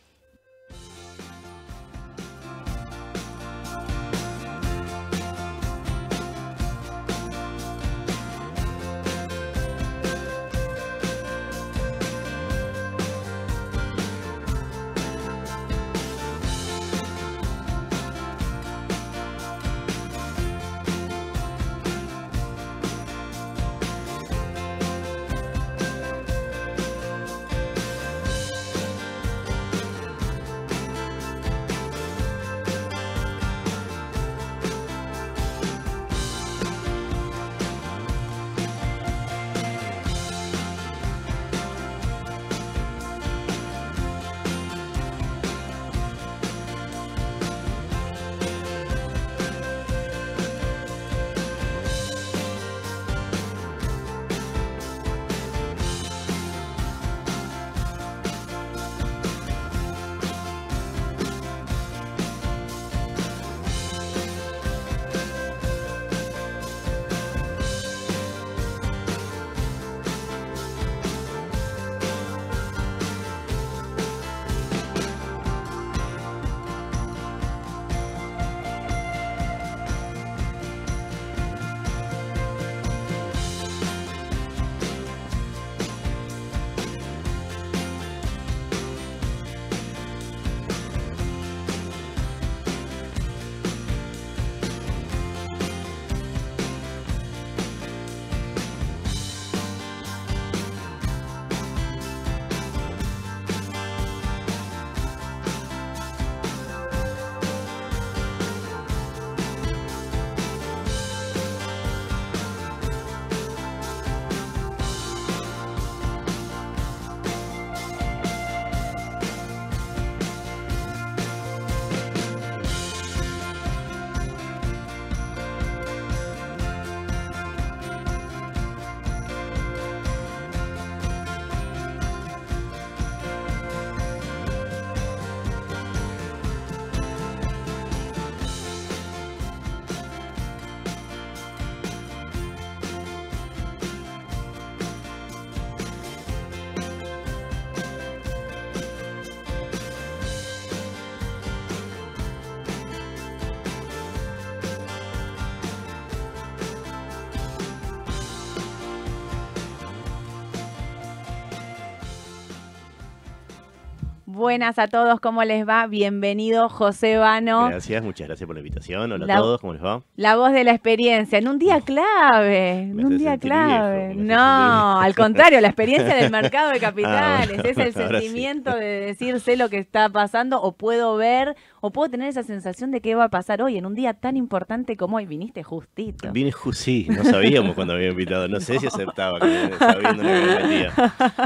Speaker 1: Buenas a todos, ¿cómo les va? Bienvenido, José Vano.
Speaker 3: Gracias, muchas gracias por la invitación. Hola
Speaker 1: La-
Speaker 3: a todos, ¿cómo les va?
Speaker 1: La voz de la experiencia, en un día clave, en un día clave. No, al contrario, la experiencia del [laughs] mercado de capitales,
Speaker 3: bueno,
Speaker 1: es el
Speaker 3: sí.
Speaker 1: sentimiento de decir sé lo que está pasando o puedo ver o puedo tener esa sensación de qué va a pasar hoy en un día tan importante como hoy. Viniste justito.
Speaker 3: Vine ju- sí, no sabíamos cuando había invitado. No sé si aceptaba que sabiendo lo que me metía.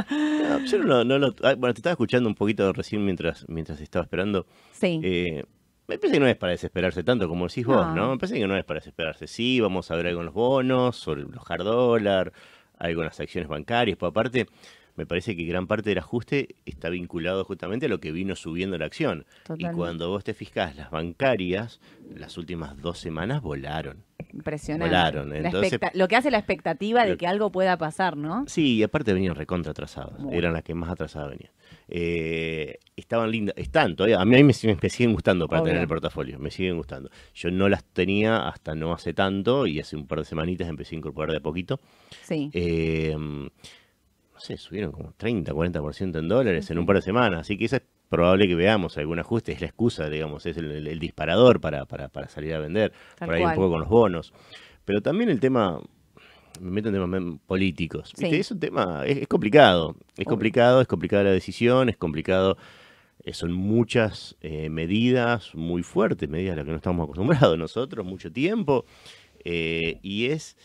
Speaker 3: No, yo no, no lo. ah, Bueno, te estaba escuchando un poquito recién mientras, mientras estaba esperando.
Speaker 1: Sí,
Speaker 3: Eh, me parece que no es para desesperarse tanto como decís vos,
Speaker 1: No.
Speaker 3: Me parece que no es para desesperarse. Sí, vamos a ver algo en los bonos, sobre los hard dólar, algo en las acciones bancarias, pero aparte, me parece que gran parte del ajuste está vinculado justamente a lo que vino subiendo la acción.
Speaker 1: Totalmente.
Speaker 3: Y cuando vos te fijás, las bancarias, las últimas dos semanas volaron.
Speaker 1: impresionante.
Speaker 3: volaron,
Speaker 1: La
Speaker 3: entonces-
Speaker 1: lo que hace la expectativa de que algo pueda pasar, ¿no?
Speaker 3: Sí, y aparte venían recontra atrasadas. Eran las que más atrasadas venían. Eh, estaban lindas, están todavía. A mí, a mí me, me siguen gustando para
Speaker 1: Obvio.
Speaker 3: tener el portafolio, me siguen gustando. Yo no las tenía hasta no hace tanto y hace un par de semanitas empecé a incorporar de a poquito.
Speaker 1: Sí.
Speaker 3: Eh, no sé, subieron como 30, 40% en dólares en un par de semanas. Así que eso es probable que veamos algún ajuste. Es la excusa, digamos, es el, el- el disparador para, para, para salir a vender.
Speaker 1: Tal
Speaker 3: por ahí
Speaker 1: cual.
Speaker 3: un poco con los bonos. Pero también el tema, me meto en temas políticos. Es un tema, es, es complicado. Es complicado, es complicada la decisión, es complicado. eh, son muchas eh, medidas muy fuertes, medidas a las que no estamos acostumbrados nosotros, mucho tiempo. eh, y es,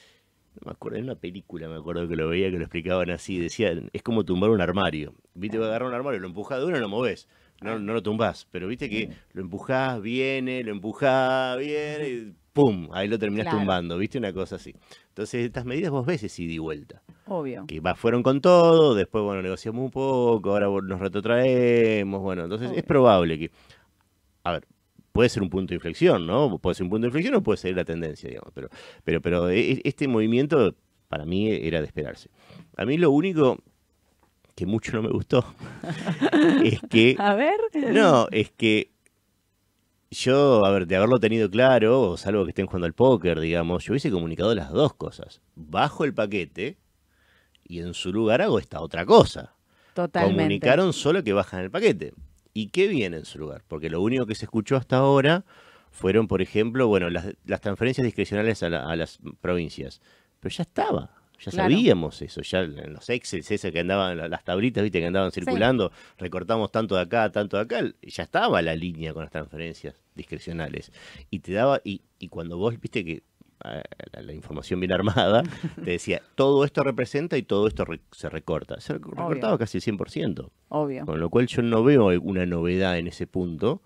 Speaker 3: no me acuerdo, en una película me acuerdo que lo veía que lo explicaban así, decían, es como tumbar un armario. Viste, vas a agarrar un armario, lo empujás de uno y lo movés. No, no lo tumbás, pero viste que lo empujás, viene, lo empujás, viene, y ¡pum! Ahí lo terminás
Speaker 1: Claro.
Speaker 3: tumbando, viste, una cosa así. Entonces, estas medidas vos ves ese ida y vuelta
Speaker 1: Obvio.
Speaker 3: que fueron con todo, después, bueno, negociamos un poco, ahora nos retrotraemos, bueno, entonces
Speaker 1: Obvio.
Speaker 3: es probable que, a ver, puede ser un punto de inflexión, ¿no? Puede ser un punto de inflexión o puede ser la tendencia, digamos, pero, pero, pero e- e- este movimiento para mí era de esperarse. A mí lo único que mucho no me gustó [laughs] es que
Speaker 1: A ver.
Speaker 3: no, es que yo, a ver, de haberlo tenido claro, o salvo que estén jugando al póker, digamos, yo hubiese comunicado las dos cosas. Bajo el paquete y en su lugar hago esta otra cosa.
Speaker 1: Totalmente.
Speaker 3: Comunicaron solo que bajan el paquete. ¿Y qué viene en su lugar? Porque lo único que se escuchó hasta ahora fueron, por ejemplo, bueno, las, las transferencias discrecionales a, la- a las provincias. Pero ya estaba, ya
Speaker 1: Claro.
Speaker 3: sabíamos eso, ya en los Excel, ese que andaban, la- las tablitas, viste, que andaban circulando, recortamos tanto de acá, tanto de acá, ya estaba la línea con las transferencias discrecionales. Y te daba, y, y cuando vos, viste que ah, la, la información bien armada, [laughs] te decía, todo esto representa y todo esto re- se recorta. Se rec- recortaba casi el 100%.
Speaker 1: Obvio.
Speaker 3: Con lo cual yo no veo alguna novedad en ese punto.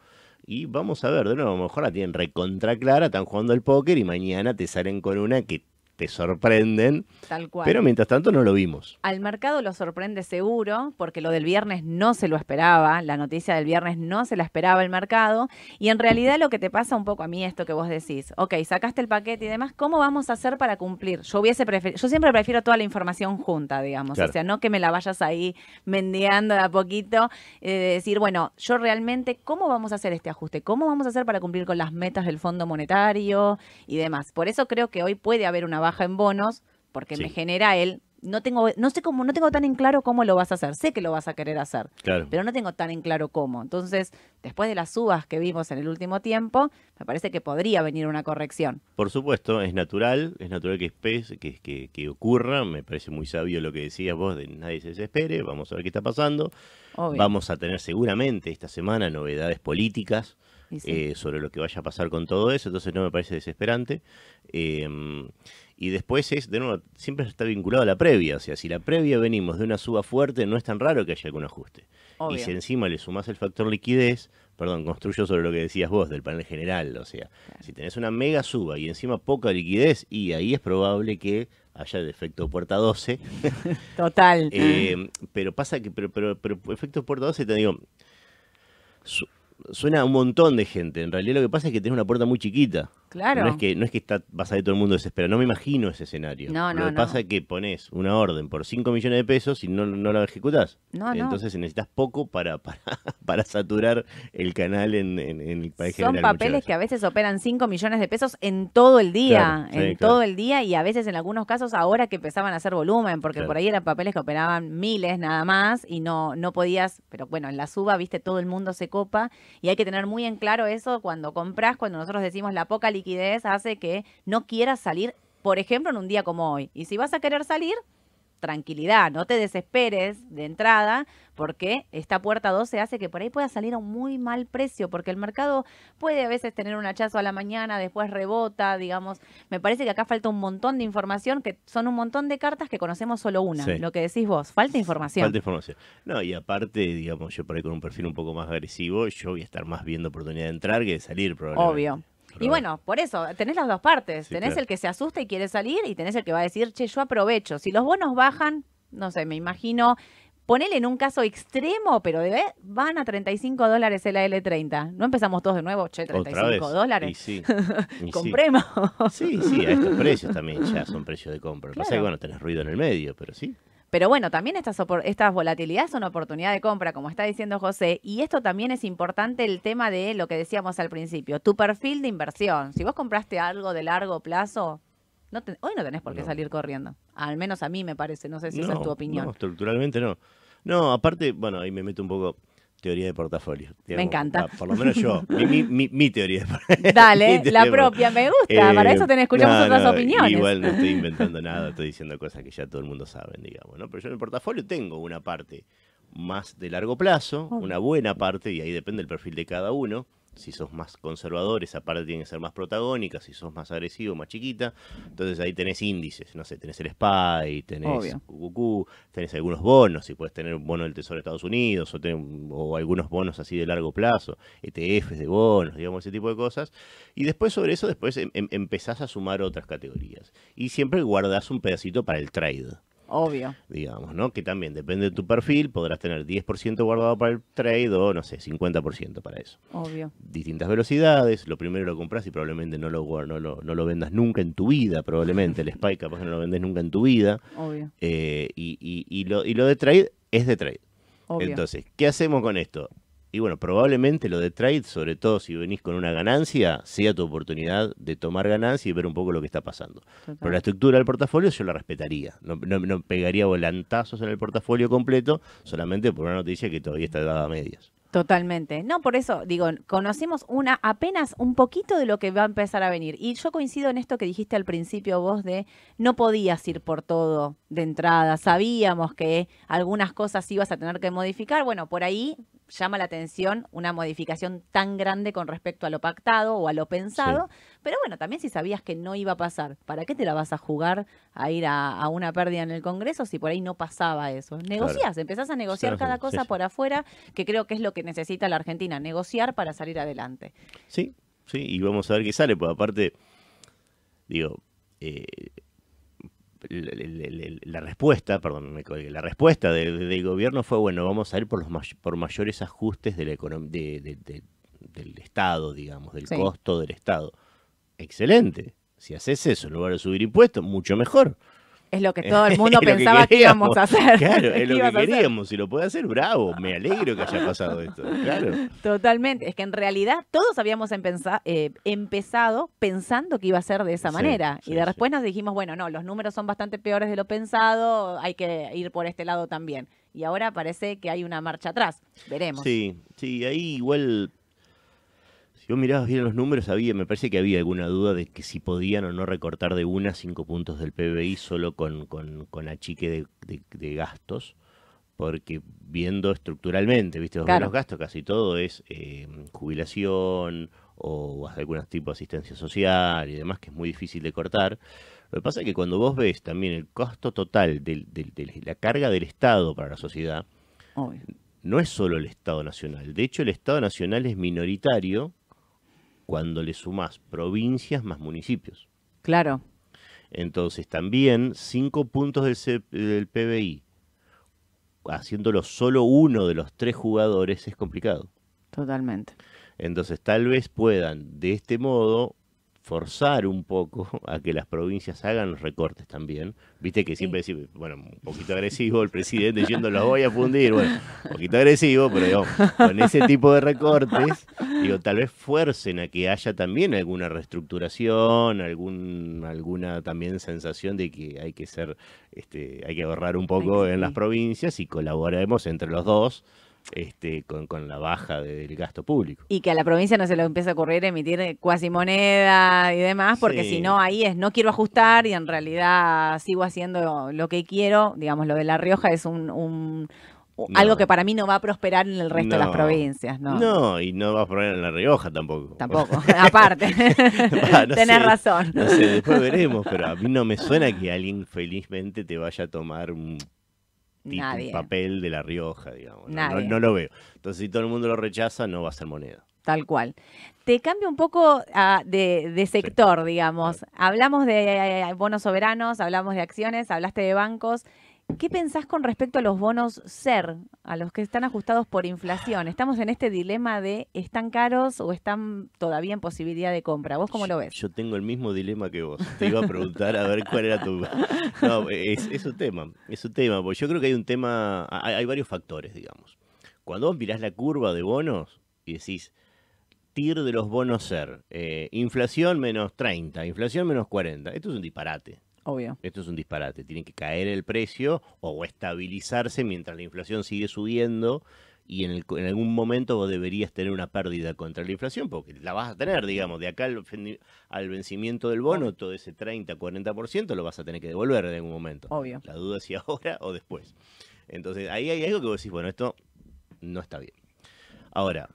Speaker 3: Y vamos a ver, de nuevo, a lo mejor la tienen recontra clara, están jugando al póker y mañana te salen con una que te sorprenden.
Speaker 1: Tal cual.
Speaker 3: Pero mientras tanto no lo vimos.
Speaker 1: Al mercado lo sorprende seguro, porque lo del viernes no se lo esperaba, la noticia del viernes no se la esperaba el mercado, y en realidad lo que te pasa un poco a mí esto que vos decís, ok, sacaste el paquete y demás, ¿cómo vamos a hacer para cumplir? Yo hubiese prefer- yo siempre prefiero toda la información junta, digamos,
Speaker 3: Claro.
Speaker 1: o sea, no que me la vayas ahí mendiando de a poquito, eh, de decir, bueno, yo realmente, ¿cómo vamos a hacer este ajuste? ¿Cómo vamos a hacer para cumplir con las metas del Fondo Monetario y demás? Por eso creo que hoy puede haber una baja en bonos, porque
Speaker 3: Sí.
Speaker 1: me genera el no tengo no sé cómo no tengo tan en claro cómo lo vas a hacer sé que lo vas a querer hacer
Speaker 3: Claro.
Speaker 1: pero no tengo tan en claro cómo entonces después de las subas que vimos en el último tiempo me parece que podría venir una corrección
Speaker 3: Por supuesto, es natural, es natural que, espe- que, que, que ocurra. Me parece muy sabio lo que decías vos de nadie se desespere. Vamos a ver qué está pasando.
Speaker 1: obvio
Speaker 3: Vamos a tener seguramente esta semana novedades políticas.
Speaker 1: Sí.
Speaker 3: eh, sobre lo que vaya a pasar con todo eso, entonces no me parece desesperante. Eh, y después es, de nuevo, siempre está vinculado a la previa, o sea, si la previa venimos de una suba fuerte, no es tan raro que haya algún ajuste.
Speaker 1: obvio.
Speaker 3: Y si encima le sumás el factor liquidez, perdón, construyo sobre lo que decías vos del panel general, o sea, si tenés una mega suba y encima poca liquidez, y ahí es probable que haya de efecto puerta 12, [laughs]
Speaker 1: total [laughs]
Speaker 3: eh, pero pasa que, pero, pero, pero efecto puerta 12, te digo, su- suena a un montón de gente. En realidad lo que pasa es que tenés una puerta muy chiquita.
Speaker 1: Claro.
Speaker 3: No es que, no es que está, va a salir todo el mundo desesperado. No me imagino ese escenario.
Speaker 1: No,
Speaker 3: Lo
Speaker 1: no,
Speaker 3: que
Speaker 1: no.
Speaker 3: pasa es que pones una orden por 5 millones de pesos y no, no la ejecutás.
Speaker 1: No, no.
Speaker 3: Entonces necesitas poco para, para, [laughs] para saturar el canal en, en- en el país
Speaker 1: Son
Speaker 3: general,
Speaker 1: papeles que a veces operan 5 millones de pesos en todo el día,
Speaker 3: Claro, sí,
Speaker 1: en
Speaker 3: claro.
Speaker 1: todo el día y a veces en algunos casos ahora que empezaban a hacer volumen, porque
Speaker 3: Claro.
Speaker 1: por ahí eran papeles que operaban miles nada más y no, no podías, pero bueno, en la suba, viste, todo el mundo se copa y hay que tener muy en claro eso cuando compras, cuando nosotros decimos la poca liquidez hace que no quieras salir, por ejemplo, en un día como hoy. Y si vas a querer salir, tranquilidad, no te desesperes de entrada, porque esta puerta 12 hace que por ahí pueda salir a un muy mal precio, porque el mercado puede a veces tener un hachazo a la mañana, después rebota, digamos. Me parece que acá falta un montón de información, que son un montón de cartas que conocemos solo una,
Speaker 3: Sí.
Speaker 1: lo que decís vos, falta información.
Speaker 3: Falta información. No, y aparte, digamos, yo por ahí con un perfil un poco más agresivo, yo voy a estar más viendo oportunidad de entrar que de salir, probablemente.
Speaker 1: Obvio. Y bueno, por eso, tenés las dos partes.
Speaker 3: Sí,
Speaker 1: tenés
Speaker 3: claro.
Speaker 1: el que se asusta y quiere salir y tenés el que va a decir, che, yo aprovecho. Si los bonos bajan, no sé, me imagino, ponele en un caso extremo, pero de ve- van a 35 dólares el AL30. No empezamos todos de nuevo, che,
Speaker 3: Otra vez.
Speaker 1: 35
Speaker 3: Y
Speaker 1: dólares.
Speaker 3: sí. [laughs] y sí.
Speaker 1: Compremos.
Speaker 3: Sí, sí, a estos precios también ya son precios de compra. Que pasa es que,
Speaker 1: Claro.
Speaker 3: bueno, tenés ruido en el medio, pero sí.
Speaker 1: Pero bueno, también estas, estas volatilidades son oportunidad de compra, como está diciendo José, y esto también es importante el tema de lo que decíamos al principio, tu perfil de inversión. Si vos compraste algo de largo plazo, no te- hoy no tenés por qué
Speaker 3: No.
Speaker 1: salir corriendo. Al menos a mí me parece, no sé si esa es tu opinión.
Speaker 3: No, estructuralmente no. No, aparte, bueno, ahí me meto un poco teoría de portafolio. digamos,
Speaker 1: encanta.
Speaker 3: Por lo menos yo, mi, mi, mi, teoría de portafolio. [laughs] [laughs]
Speaker 1: Dale,
Speaker 3: Mi
Speaker 1: la propia, me gusta, para
Speaker 3: Eh,
Speaker 1: eso tenés, escuchamos
Speaker 3: no,
Speaker 1: otras
Speaker 3: no,
Speaker 1: opiniones.
Speaker 3: Igual no estoy inventando [laughs] nada, estoy diciendo cosas que ya todo el mundo sabe, digamos, ¿no? Pero yo en el portafolio tengo una parte más de largo plazo, una buena parte, y ahí depende del perfil de cada uno. Si sos más conservador, esa parte tiene que ser más protagónica, si sos más agresivo, más chiquita. Entonces ahí tenés índices, no sé, tenés el SPY, tenés. QQQ, tenés algunos bonos, si puedes tener un bono del Tesoro de Estados Unidos o algunos bonos así de largo plazo, ETFs de bonos, digamos, ese tipo de cosas. Y después sobre eso, después em- em- empezás a sumar otras categorías. Y siempre guardás un pedacito para el trade,
Speaker 1: Obvio.
Speaker 3: digamos, ¿no? Que también depende de tu perfil, podrás tener 10% guardado para el trade o, no sé, 50% para eso.
Speaker 1: Obvio.
Speaker 3: Distintas velocidades, lo primero lo compras y probablemente no lo, no lo, no lo vendas nunca en tu vida, probablemente. El SPY capaz no lo vendes nunca en tu vida.
Speaker 1: Obvio.
Speaker 3: Eh, y, y- y lo, y lo de trade es de trade.
Speaker 1: Obvio.
Speaker 3: Entonces, ¿qué hacemos con esto? Y bueno, probablemente lo de trade, sobre todo si venís con una ganancia, sea tu oportunidad de tomar ganancia y ver un poco lo que está pasando.
Speaker 1: Total.
Speaker 3: Pero la estructura del portafolio yo la respetaría. No, no- no pegaría volantazos en el portafolio completo solamente por una noticia que todavía está dada a medias.
Speaker 1: Totalmente. No, por eso digo, conocimos una apenas un poquito de lo que va a empezar a venir. Y yo coincido en esto que dijiste al principio vos de no podías ir por todo de entrada. Sabíamos que algunas cosas ibas a tener que modificar. Bueno, por ahí llama la atención una modificación tan grande con respecto a lo pactado o a lo pensado. Pero bueno, también si sabías que no iba a pasar, ¿para qué te la vas a jugar a ir a, a una pérdida en el Congreso si por ahí no pasaba eso? Negociás, empezás a negociar cada cosa
Speaker 3: sí.
Speaker 1: por afuera, que creo que es lo que necesita la Argentina, negociar para salir adelante.
Speaker 3: Sí, sí, y vamos a ver qué sale, pues aparte, digo, eh, la, la- la- la respuesta, perdón, me colgué, la respuesta de- de- del gobierno fue, bueno, vamos a ir por los may- por mayores ajustes de la de- de- de- del Estado, digamos, del
Speaker 1: Sí.
Speaker 3: costo del Estado. Excelente. Si haces eso en lugar de subir impuestos, mucho mejor.
Speaker 1: Es lo que [laughs] todo el mundo
Speaker 3: que
Speaker 1: pensaba que, íbamos a hacer.
Speaker 3: Claro, es [laughs] lo que queríamos. Si lo puede hacer, bravo. Me alegro que haya pasado esto. Claro. [laughs]
Speaker 1: Totalmente. Es que en realidad todos habíamos eh, empezado pensando que iba a ser de esa
Speaker 3: Sí,
Speaker 1: manera.
Speaker 3: sí,
Speaker 1: y de
Speaker 3: sí.
Speaker 1: después nos dijimos, bueno, no, los números son bastante peores de lo pensado, hay que ir por este lado también. Y ahora parece que hay una marcha atrás. Veremos.
Speaker 3: Sí, sí, ahí igual. Si vos mirabas bien los números, había, me parece que había alguna duda de que si podían o no recortar de una a cinco puntos del PBI solo con, con, con achique de, de- de gastos. Porque viendo estructuralmente, viste,
Speaker 1: Claro.
Speaker 3: los gastos, casi todo es eh, jubilación o algún tipo de asistencia social y demás, que es muy difícil de cortar. Lo que pasa es que cuando vos ves también el costo total del- de la carga del Estado para la sociedad,
Speaker 1: Obvio.
Speaker 3: no es solo el Estado Nacional. De hecho, el Estado Nacional es minoritario cuando le sumás provincias más municipios.
Speaker 1: Claro.
Speaker 3: Entonces, también cinco puntos del, C- del PBI, haciéndolo solo uno de los tres jugadores, es complicado.
Speaker 1: Totalmente.
Speaker 3: Entonces, tal vez puedan, de este modo, forzar un poco [laughs] a que las provincias hagan los recortes también. Viste que siempre decimos, bueno, un poquito agresivo el presidente diciendo los voy a fundir, bueno, un poquito agresivo, pero digo, con ese tipo de recortes, digo, tal vez fuercen a que haya también alguna reestructuración, algún, alguna también sensación de que hay que ser, este, hay que ahorrar un poco en las provincias y colaboremos entre los dos este, con, con, la baja del gasto público.
Speaker 1: Y que a la provincia no se le empiece a ocurrir emitir cuasi moneda y demás, porque si no, ahí es no quiero ajustar y en realidad sigo haciendo lo que quiero. Digamos, lo de La Rioja es un, algo que para mí no va a prosperar en el resto de las provincias. No.
Speaker 3: no, y no va a prosperar en La Rioja tampoco.
Speaker 1: Tampoco, [laughs] aparte. [laughs] Tenés razón.
Speaker 3: No sé, después veremos, pero a mí no me suena que alguien felizmente te vaya a tomar un papel de La Rioja, digamos. No, lo veo. Entonces, si todo el mundo lo rechaza, no va a ser moneda.
Speaker 1: Tal cual. Te cambio un poco ah, de, sector, digamos. Hablamos de eh, bonos soberanos, hablamos de acciones, hablaste de bancos. ¿Qué pensás con respecto a los bonos SER, a los que están ajustados por inflación? Estamos en este dilema de ¿están caros o están todavía en posibilidad de compra? ¿Vos cómo lo ves?
Speaker 3: Yo tengo el mismo dilema que vos. Te iba a preguntar a ver cuál era tu... [laughs] No, es, es un tema, es un tema, porque yo creo que hay un tema, hay, varios factores, digamos. Cuando vos mirás la curva de bonos y decís, TIR de los bonos SER, eh, inflación menos 30, inflación menos 40, esto es un disparate.
Speaker 1: Obvio.
Speaker 3: Esto es un disparate. Tiene que caer el precio o estabilizarse mientras la inflación sigue subiendo y en, algún momento vos deberías tener una pérdida contra la inflación, porque la vas a tener, digamos, de acá al, vencimiento del bono, todo ese 30, 40% lo vas a tener que devolver en algún momento.
Speaker 1: Obvio.
Speaker 3: La duda es si [laughs] ahora o después. Entonces, ahí hay algo que vos decís, bueno, esto no está bien. Ahora,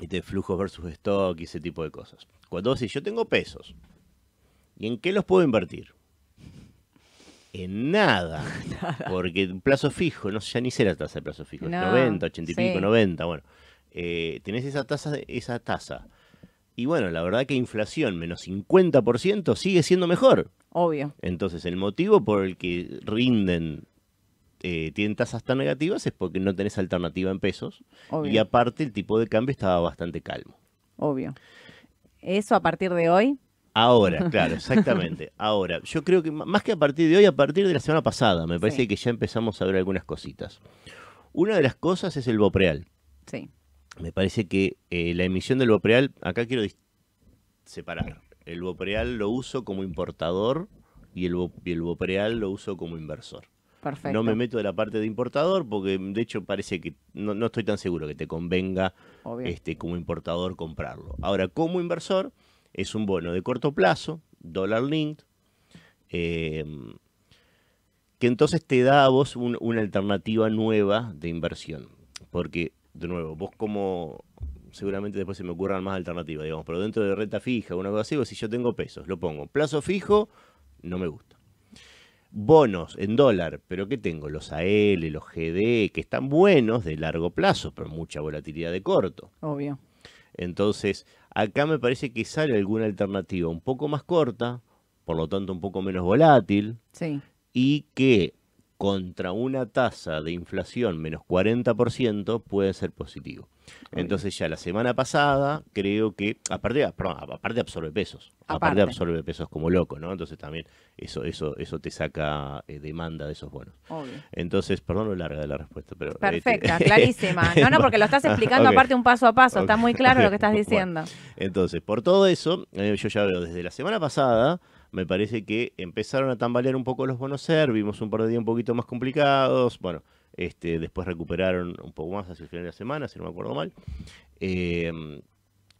Speaker 3: este flujo versus stock y ese tipo de cosas. Cuando vos decís, yo tengo pesos, ¿y en qué los puedo invertir? En [laughs] nada. Porque un plazo fijo, no sé, ya ni sé la tasa de plazo fijo, 90, 80 y pico, 90, bueno. Eh, tenés esa tasa, esa tasa. Y bueno, la verdad que inflación menos 50% sigue siendo mejor.
Speaker 1: Obvio.
Speaker 3: Entonces, el motivo por el que rinden, eh, tienen tasas tan negativas es porque no tenés alternativa en pesos. Y aparte, el tipo de cambio estaba bastante calmo.
Speaker 1: Obvio. Eso a partir de hoy
Speaker 3: Ahora, [laughs] claro, exactamente. Ahora, yo creo que más que a partir de hoy, a partir de la semana pasada, me parece que ya empezamos a ver algunas cositas. Una de las cosas es el Bopreal.
Speaker 1: Sí.
Speaker 3: Me parece que eh, la emisión del Bopreal, acá quiero separar. El Bopreal lo uso como importador y el, Bopreal lo uso como inversor.
Speaker 1: Perfecto.
Speaker 3: No me meto de la parte de importador porque de hecho parece que no, estoy tan seguro que te convenga este, como importador comprarlo. Ahora, como inversor es un bono de corto plazo, dollar linked, em, que entonces te da a vos una alternativa nueva de inversión. Porque, de nuevo, vos como seguramente después se me ocurran más alternativas, digamos, pero dentro de renta fija, una cosa así, si yo tengo pesos, lo pongo. Plazo fijo, no me gusta. Bonos en dólar, pero ¿qué tengo? Los AL, los GD, que están buenos de largo plazo, pero mucha volatilidad de corto.
Speaker 1: Obvio.
Speaker 3: Entonces, acá me parece que sale alguna alternativa un poco más corta, por lo tanto un poco menos volátil, y que contra una tasa de inflación menos 40% puede ser positivo. Entonces ya la semana pasada creo que, aparte, aparte absorbe pesos, aparte. absorbe pesos como loco, ¿no? Entonces también eso eso eso te saca eh, demanda de esos bonos. Entonces, perdón lo larga de la respuesta, pero...
Speaker 1: Este, Perfecta, clarísima. [laughs] No, no, porque lo estás [laughs] explicando aparte un paso a paso, está muy claro lo que estás [laughs] diciendo.
Speaker 3: entonces, por todo eso, eh, yo ya veo desde la semana pasada me parece que empezaron a tambalear un poco los bonos SER, vimos un par de días un poquito más complicados, bueno, este, después recuperaron un poco más hacia el final de la semana, si no me acuerdo mal. Em,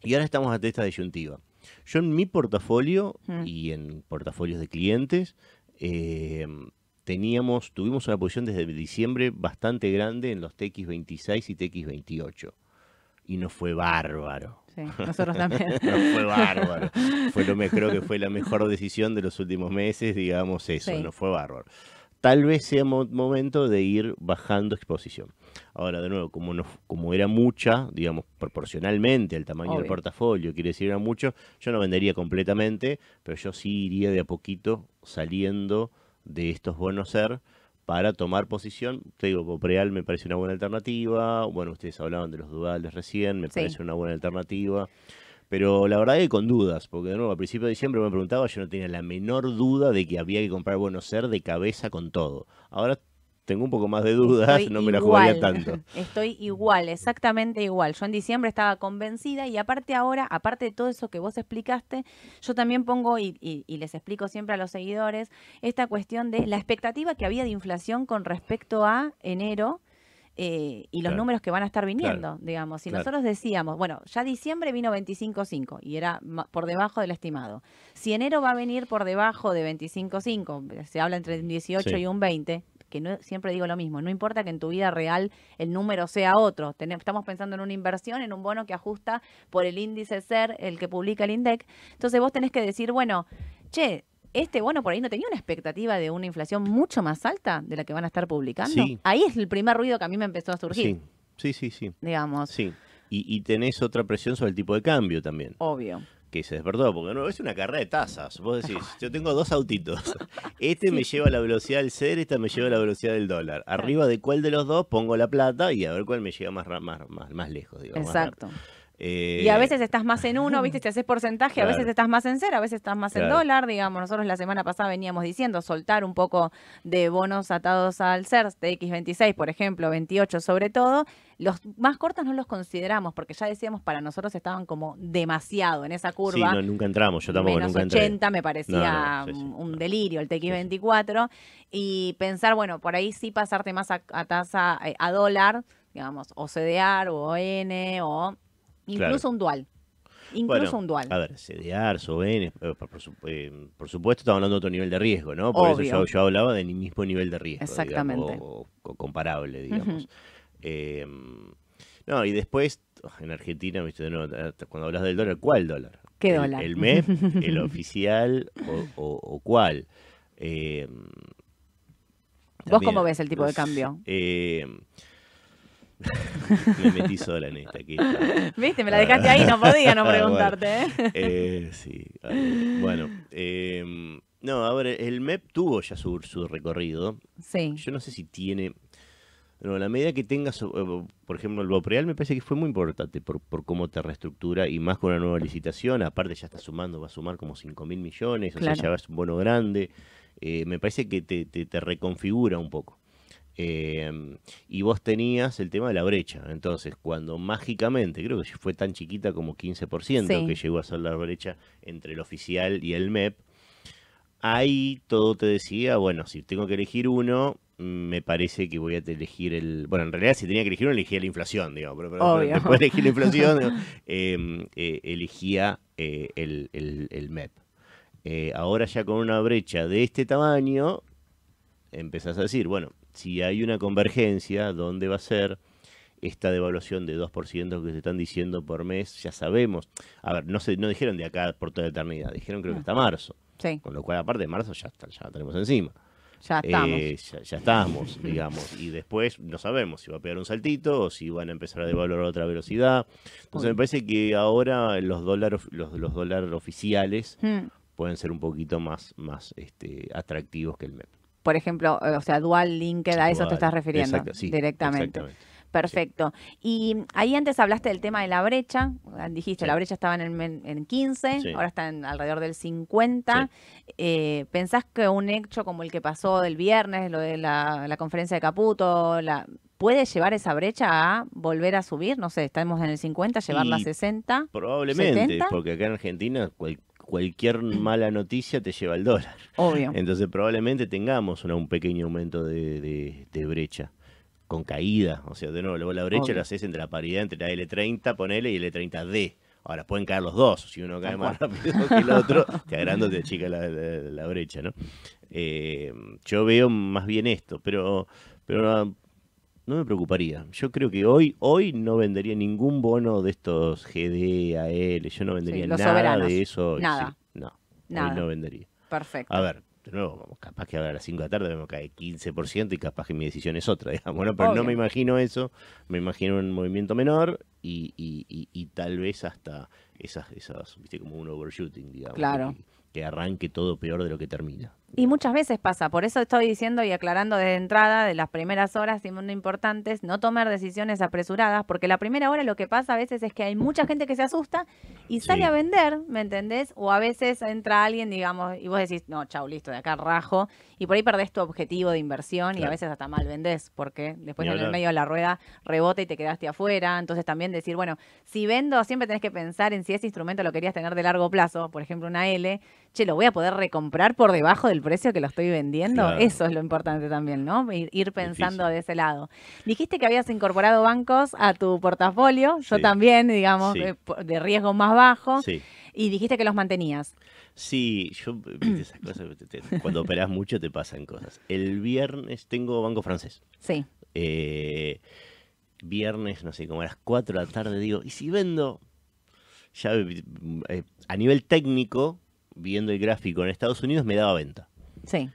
Speaker 3: y ahora estamos ante esta disyuntiva. Yo en mi portafolio mm. y en portafolios de clientes em, teníamos, tuvimos una posición desde diciembre bastante grande en los TX26 y TX28. Y no fue bárbaro.
Speaker 1: Sí, nosotros también. [laughs]
Speaker 3: no fue bárbaro. Fue lo creo que fue la mejor decisión de los últimos meses, digamos eso, no fue bárbaro. Tal vez sea momento de ir bajando exposición. Ahora, de nuevo, como, no, como era mucha, digamos, proporcionalmente al tamaño del portafolio, quiere decir era mucho, yo no vendería completamente, pero yo sí iría de a poquito saliendo de estos bonos ser para tomar posición. Te digo, Copreal me parece una buena alternativa. Bueno, ustedes hablaban de los duales recién, me parece una buena alternativa. Pero la verdad que con dudas, porque de nuevo al principio de diciembre me preguntaba, yo no tenía la menor duda de que había que comprar Buenos Ser de cabeza con todo. Ahora tengo un poco más de dudas,
Speaker 1: Estoy [laughs]
Speaker 3: no me la jugaría tanto. [laughs]
Speaker 1: Estoy igual, exactamente igual. Yo en diciembre estaba convencida y aparte ahora, aparte de todo eso que vos explicaste, yo también pongo y, y- y les explico siempre a los seguidores esta cuestión de la expectativa que había de inflación con respecto a enero. Eh, y los
Speaker 3: Claro.
Speaker 1: números que van a estar viniendo,
Speaker 3: Claro.
Speaker 1: digamos. Si
Speaker 3: Claro.
Speaker 1: nosotros decíamos, bueno, ya diciembre vino 25.5 y era por debajo del estimado. Si enero va a venir por debajo de 25.5, se habla entre un 18
Speaker 3: Sí.
Speaker 1: y un 20, que no, siempre digo lo mismo, no importa que en tu vida real el número sea otro, Tenem- estamos pensando en una inversión, en un bono que ajusta por el índice SER, el que publica el INDEC, entonces vos tenés que decir, bueno, che, este bono por ahí no tenía una expectativa de una inflación mucho más alta de la que van a estar publicando.
Speaker 3: Sí.
Speaker 1: Ahí es el primer ruido que a mí me empezó a surgir,
Speaker 3: Sí, sí, sí, sí.
Speaker 1: digamos,
Speaker 3: sí. Y, y tenés otra presión sobre el tipo de cambio también,
Speaker 1: obvio.
Speaker 3: que se despertó, porque no es una carrera de tasas. Vos decís, [laughs] yo tengo dos autitos. Este me lleva a la velocidad del ser, esta me lleva a la velocidad del dólar. Arriba de cuál de los dos pongo la plata y a ver cuál me llega más, más, más, más lejos. Digo,
Speaker 1: Exacto.
Speaker 3: Eh,
Speaker 1: Y a veces estás más en uno, ¿viste? Si haces porcentaje, a veces estás más en cero, a veces estás más en dólar. Digamos, nosotros la semana pasada veníamos diciendo soltar un poco de bonos atados al CER, TX26, por ejemplo, 28 sobre todo. Los más cortos no los consideramos porque ya decíamos para nosotros estaban como demasiado en esa
Speaker 3: Sí,
Speaker 1: curva.
Speaker 3: no, nunca entramos, yo tampoco
Speaker 1: menos
Speaker 3: nunca entré.
Speaker 1: 80 me parecía
Speaker 3: No, no, sí, sí,
Speaker 1: un- delirio el TX24 y pensar, bueno, por ahí sí pasarte más a, a tasa eh, a dólar, digamos, o CDR o ON o incluso
Speaker 3: Claro.
Speaker 1: un dual. Incluso
Speaker 3: Bueno,
Speaker 1: un dual.
Speaker 3: A ver, CDR, SOBN, eh, por, sup- eh, por supuesto estamos hablando de otro nivel de riesgo, ¿no? Por
Speaker 1: Obvio.
Speaker 3: eso yo, yo hablaba del mismo nivel de riesgo.
Speaker 1: Exactamente.
Speaker 3: digamos, o, o comparable, digamos. Eh, no, y después, en Argentina, cuando hablas del dólar, ¿cuál dólar?
Speaker 1: ¿Qué
Speaker 3: el,
Speaker 1: dólar?
Speaker 3: El MEP, [laughs] el oficial o, o- o cuál. Eh,
Speaker 1: ¿Vos
Speaker 3: también,
Speaker 1: cómo ves el tipo de cambio?
Speaker 3: eh, [laughs] me metí sola en esta. aquí. [laughs]
Speaker 1: ¿Viste? Me la dejaste ahí, no podía no [laughs]
Speaker 3: Ah, bueno.
Speaker 1: preguntarte. ¿eh?
Speaker 3: Eh, sí. Bueno, eh, no, a ver, el MEP tuvo ya su, su recorrido.
Speaker 1: Sí.
Speaker 3: Yo no sé si tiene. No, la medida que tengas, eh, por ejemplo, el Bopreal me parece que fue muy importante por, por cómo te reestructura y más con una nueva licitación. Aparte, ya está sumando, va a sumar como 5 mil millones, o sea, ya es un bono grande. Eh, me parece que te, te- te reconfigura un poco. Eh, y vos tenías el tema de la brecha. Entonces, cuando mágicamente, creo que fue tan chiquita como 15%
Speaker 1: Sí.
Speaker 3: que llegó a ser la brecha entre el oficial y el MEP, ahí todo te decía, bueno, si tengo que elegir uno, me parece que voy a elegir el... Bueno, en realidad si tenía que elegir uno, elegía la inflación, digamos. Pero, después de elegir la inflación, [laughs] digo, eh, eh, elegía eh, el, el- el MEP. Eh, ahora ya con una brecha de este tamaño, empezás a decir, bueno, si hay una convergencia, ¿dónde va a ser esta devaluación de 2% que se están diciendo por mes? Ya sabemos. A ver, no, se, no dijeron de acá por toda la eternidad, dijeron creo que hasta marzo.
Speaker 1: Sí,
Speaker 3: Con lo cual, aparte de marzo, ya, está, ya tenemos encima.
Speaker 1: ya estamos.
Speaker 3: Eh, ya, ya estamos, [laughs] digamos. Y después no sabemos si va a pegar un saltito o si van a empezar a devaluar a otra velocidad. Entonces
Speaker 1: Uy.
Speaker 3: me parece que ahora los dólares los, los dólares oficiales
Speaker 1: Hmm.
Speaker 3: pueden ser un poquito más, más este, atractivos que el MEP.
Speaker 1: Por ejemplo, eh, o sea, dual linked, a eso te estás refiriendo
Speaker 3: Exacto, sí,
Speaker 1: directamente. Perfecto. Y ahí antes hablaste del tema de la brecha. Dijiste,
Speaker 3: Sí.
Speaker 1: la brecha estaba en, el en 15,
Speaker 3: Sí.
Speaker 1: ahora está en alrededor del 50. Eh, ¿Pensás que un hecho como el que pasó del viernes, lo de la, la conferencia de Caputo, la, puede llevar esa brecha a volver a subir? No sé, estamos en el 50, llevarla a
Speaker 3: Y
Speaker 1: 60.
Speaker 3: Probablemente,
Speaker 1: 70.
Speaker 3: porque acá en Argentina cual- cualquier mala noticia te lleva al dólar.
Speaker 1: Obvio.
Speaker 3: Entonces probablemente tengamos una- un pequeño aumento de, de- de brecha. Con caída. O sea, de nuevo, luego la brecha
Speaker 1: Obvio.
Speaker 3: la haces entre la paridad entre la L30, ponele, y el L30D. Ahora pueden caer los dos. Si uno cae más rápido [laughs] que el otro, [laughs] te agrando te achica la, la- la brecha, ¿no? Eh, yo veo más bien esto, pero, pero no, me preocuparía. Yo creo que hoy, hoy no vendería ningún bono de estos GD, AL. Yo no vendería nada
Speaker 1: soberanos.
Speaker 3: de eso. hoy,
Speaker 1: Nada.
Speaker 3: sí. No,
Speaker 1: Nada.
Speaker 3: hoy no vendería.
Speaker 1: Perfecto.
Speaker 3: A ver, de nuevo, capaz que ahora a las 5 de la tarde me cae 15% y capaz que mi decisión es otra, [laughs] digamos, ¿no? Pero
Speaker 1: Obvio.
Speaker 3: no me imagino eso, me imagino un movimiento menor y, y- y- y tal vez hasta esas, esas, viste, como un overshooting, digamos.
Speaker 1: Claro.
Speaker 3: Que, que arranque todo peor de lo que termina.
Speaker 1: Y muchas veces pasa, por eso estoy diciendo y aclarando desde entrada de las primeras horas y muy importantes, no tomar decisiones apresuradas, porque la primera hora lo que pasa a veces es que hay mucha gente que se asusta y sale
Speaker 3: Sí.
Speaker 1: a vender, ¿me entendés? O a veces entra alguien, digamos, y vos decís, no, chau, listo, de acá rajo, y por ahí perdés tu objetivo de inversión y a veces hasta mal vendés, porque después en el medio de la rueda rebota y te quedaste afuera. Entonces también decir, bueno, si vendo, siempre tenés que pensar en si ese instrumento lo querías tener de largo plazo, por ejemplo, una L, che, lo voy a poder recomprar por debajo del precio que lo estoy vendiendo.
Speaker 3: Claro.
Speaker 1: Eso es lo importante también, ¿no? Ir, ir pensando de ese lado. Dijiste que habías incorporado bancos a tu portafolio, yo también, digamos,
Speaker 3: Sí.
Speaker 1: eh, de riesgo más bajo,
Speaker 3: Sí.
Speaker 1: y dijiste que los mantenías.
Speaker 3: Sí, yo, viste esas cosas, cuando operás mucho te pasan cosas. El viernes tengo banco francés.
Speaker 1: Sí,
Speaker 3: Eh, viernes, no sé, como a las 4 de la tarde, digo, ¿y si vendo? Ya eh, a nivel técnico, viendo el gráfico en Estados Unidos, me daba venta.
Speaker 1: sí.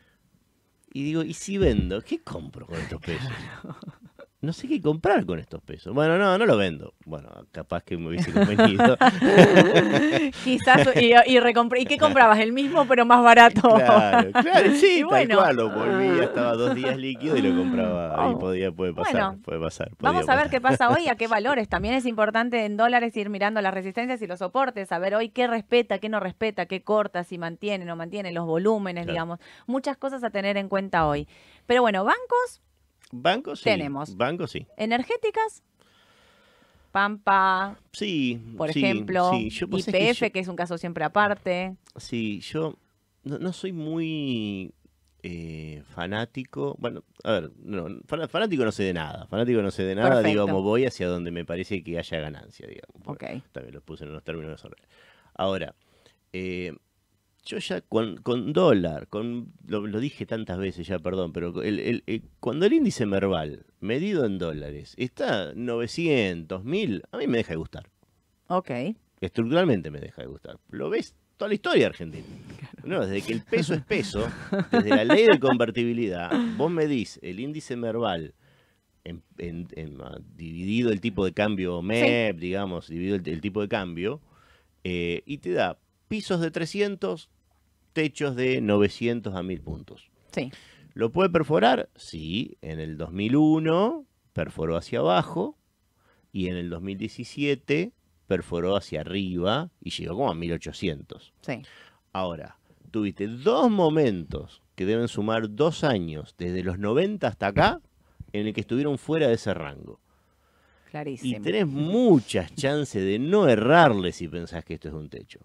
Speaker 3: Y digo, ¿y si vendo? ¿Qué compro con estos pesos? [laughs] No sé qué comprar con estos pesos. Bueno, no, no lo vendo. Bueno, capaz que me hubiese [laughs] convenido. [laughs]
Speaker 1: Quizás, y, y, ¿y qué comprabas? El mismo, pero más barato.
Speaker 3: Claro, claro, sí, [laughs]
Speaker 1: Y bueno.
Speaker 3: tal cual, lo volvía, estaba dos días líquido y lo compraba.
Speaker 1: Oh.
Speaker 3: Y podía, puede pasar,
Speaker 1: Bueno,
Speaker 3: puede pasar.
Speaker 1: Vamos a ver
Speaker 3: pasar.
Speaker 1: qué pasa hoy, a qué valores. También es importante en dólares ir mirando las resistencias y los soportes, saber hoy qué respeta, qué no respeta, qué corta, si mantiene, no mantiene, los volúmenes,
Speaker 3: Claro.
Speaker 1: digamos. Muchas cosas a tener en cuenta hoy. Pero bueno, bancos,
Speaker 3: Bancos sí.
Speaker 1: Tenemos.
Speaker 3: Bancos sí.
Speaker 1: energéticas, Pampa,
Speaker 3: Sí.
Speaker 1: por
Speaker 3: sí,
Speaker 1: ejemplo,
Speaker 3: sí, yo-
Speaker 1: IPF,
Speaker 3: que
Speaker 1: que, es un caso siempre aparte.
Speaker 3: sí, yo no, no soy muy eh, fanático. Bueno, a ver, no, fanático no sé de nada. Fanático no sé de nada,
Speaker 1: Perfecto.
Speaker 3: digamos, voy hacia donde me parece que haya ganancia, digamos.
Speaker 1: Ok.
Speaker 3: También los puse en unos términos desordenados. Ahora, eh, yo ya con, con dólar, con lo, lo dije tantas veces ya, perdón, pero el, el- el- cuando el índice Merval, medido en dólares, está 900, 1000, a mí me deja de gustar.
Speaker 1: Ok.
Speaker 3: Estructuralmente me deja de gustar. Lo ves toda la historia Argentina. No, desde que el peso es peso, desde la ley de convertibilidad, vos medís el índice Merval en, en- en, ah, dividido el tipo de cambio MEP, digamos, dividido el, el tipo de cambio, eh, y te da pisos de 300, techos de 900 a 1000 puntos.
Speaker 1: Sí.
Speaker 3: ¿Lo puede perforar? Sí, en el 2001 perforó hacia abajo y en el 2017 perforó hacia arriba y llegó como a 1800.
Speaker 1: Sí.
Speaker 3: Ahora, tuviste dos momentos que deben sumar dos años, desde los 90 hasta acá, en el que estuvieron fuera de ese rango. Y
Speaker 1: Clarísimo.
Speaker 3: tenés muchas chances de no errarle si pensás que esto es un techo.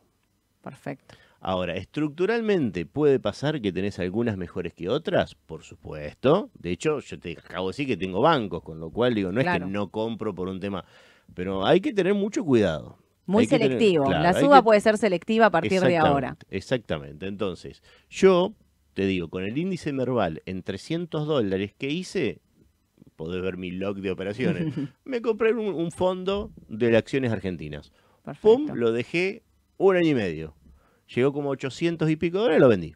Speaker 1: Perfecto.
Speaker 3: Ahora, estructuralmente puede pasar que tenés algunas mejores que otras, por supuesto. De hecho, yo te acabo de decir que tengo bancos, con lo cual digo, no es que no compro por un tema, pero hay que tener mucho cuidado.
Speaker 1: Muy
Speaker 3: Hay que tener-
Speaker 1: selectivo.
Speaker 3: claro,
Speaker 1: la suba
Speaker 3: que-
Speaker 1: puede ser selectiva a partir de ahora.
Speaker 3: Exactamente. Entonces, yo te digo, con el índice Merval en 300 dólares que hice, podés ver mi log de operaciones, [laughs] me compré un, un fondo de acciones argentinas.
Speaker 1: Perfecto.
Speaker 3: Pum, lo dejé un año y medio. Llegó como 800 y pico dólares, lo vendí.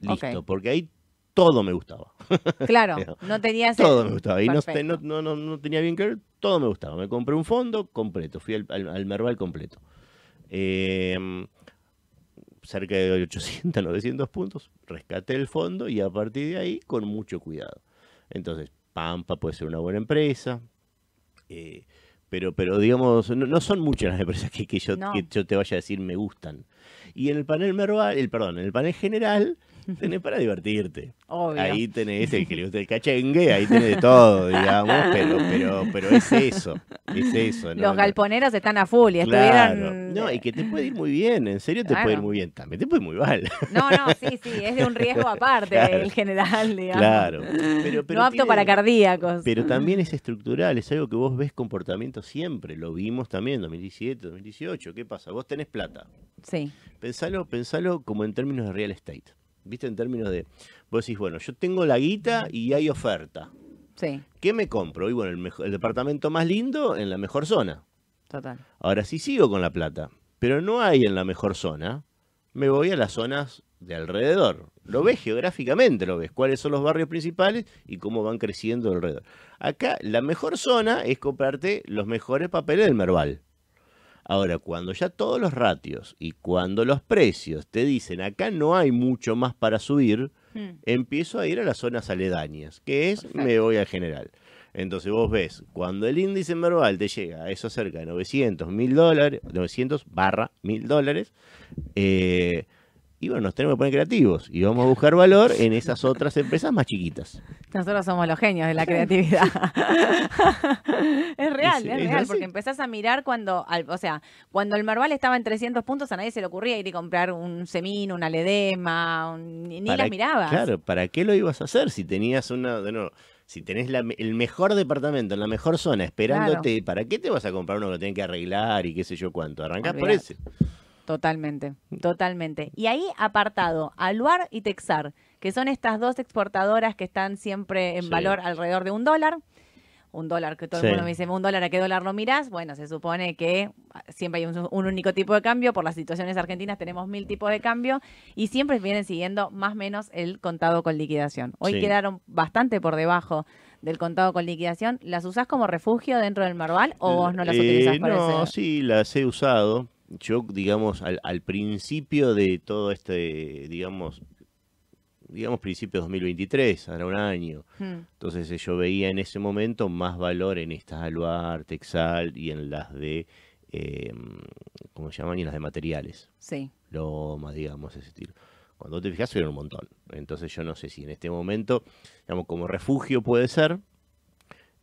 Speaker 3: Listo, porque ahí todo me gustaba. [laughs]
Speaker 1: Claro, [laughs] no tenías...
Speaker 3: Todo me gustaba. Y no, no, no, no- no tenía bien que ver, todo me gustaba. Me compré un fondo completo, fui al, al- al Merval completo. Eh, cerca de 800, 900 [laughs] puntos, rescaté el fondo y a partir de ahí con mucho cuidado. Entonces, Pampa puede ser una buena empresa, eh, pero, pero digamos, no, no son muchas las empresas que, que yo,
Speaker 1: No.
Speaker 3: que yo te vaya a decir me gustan. Y en el panel Merval, el, perdón, en el panel general, [laughs] tenés para divertirte.
Speaker 1: Obvio.
Speaker 3: Ahí tenés el que le gusta el cachengue, ahí tenés de todo, [laughs] digamos, pero, pero, pero es eso, es eso. ¿no?
Speaker 1: Los galponeros están a full y
Speaker 3: Claro.
Speaker 1: estuvieron...
Speaker 3: No, y que te puede ir muy bien, en serio te puede ir muy bien, también te puede ir muy mal.
Speaker 1: No, no, sí, sí, es de un riesgo [laughs] aparte
Speaker 3: Claro.
Speaker 1: el general, digamos.
Speaker 3: Claro. Pero, pero
Speaker 1: no apto
Speaker 3: tiene-
Speaker 1: para cardíacos.
Speaker 3: Pero también es estructural, es algo que vos ves comportamiento siempre, lo vimos también en 2017, 2018. ¿Qué pasa? Vos tenés plata.
Speaker 1: Sí,
Speaker 3: Pensalo, pensalo como en términos de real estate. ¿Viste? En términos de. Vos decís, bueno, yo tengo la guita y hay oferta.
Speaker 1: sí,
Speaker 3: ¿Qué me compro? Y bueno, el, el departamento más lindo en la mejor zona.
Speaker 1: total.
Speaker 3: Ahora sí sigo con la plata, pero no hay en la mejor zona. Me voy a las zonas de alrededor. Lo ves geográficamente, lo ves. Cuáles son los barrios principales y cómo van creciendo alrededor. Acá la mejor zona es comprarte los mejores papeles del Merval. Ahora, cuando ya todos los ratios y cuando los precios te dicen acá no hay mucho más para subir,
Speaker 1: Mm,
Speaker 3: empiezo a ir a las zonas aledañas, que es me voy al general. Entonces vos ves, cuando el índice Merval te llega a eso cerca de 900, 1000 dólares, 900 barra 1000 dólares, eh, y bueno, nos tenemos que poner creativos y vamos a buscar valor en esas [laughs] otras empresas más chiquitas.
Speaker 1: Nosotros somos los genios de la creatividad. [laughs] es real, es
Speaker 3: es
Speaker 1: real, porque empezás a mirar cuando, al- o sea, cuando el Marval estaba en 300 puntos, a nadie se le ocurría ir y comprar un Semín, una Ledema, un- ni ni
Speaker 3: ¿Para-
Speaker 1: las mirabas.
Speaker 3: Claro, ¿para qué lo ibas a hacer si tenías una, de nuevo, si tenés la- el mejor departamento en la mejor zona esperándote, ¿para qué te vas a comprar uno que tenés que arreglar y qué sé yo cuánto? Arrancás por ese.
Speaker 1: Totalmente, totalmente. Y ahí apartado, Aluar y Texar, que son estas dos exportadoras que están siempre en
Speaker 3: Sí.
Speaker 1: valor alrededor de un dólar. Un dólar, que todo
Speaker 3: Sí.
Speaker 1: el mundo me dice, un dólar, ¿a qué dólar lo mirás? Bueno, se supone que siempre hay un, un único tipo de cambio. Por las situaciones argentinas tenemos mil tipos de cambio y siempre vienen siguiendo más o menos el contado con liquidación. Hoy
Speaker 3: Sí.
Speaker 1: quedaron bastante por debajo del contado con liquidación. ¿Las usás como refugio dentro del Marval o vos no las
Speaker 3: Eh,
Speaker 1: utilizás para
Speaker 3: No,
Speaker 1: ese?
Speaker 3: sí, las he usado. Yo, digamos, al, al principio de todo este, digamos, digamos, principio de 2023, ahora un año.
Speaker 1: Hmm,
Speaker 3: Entonces eh, yo veía en ese momento más valor en estas Aluar, Texal y en las de, eh, ¿cómo se llaman? Y en las de materiales.
Speaker 1: sí.
Speaker 3: Loma, digamos, ese estilo. Cuando te fijas, eran un montón. Entonces yo no sé si en este momento, digamos, como refugio puede ser,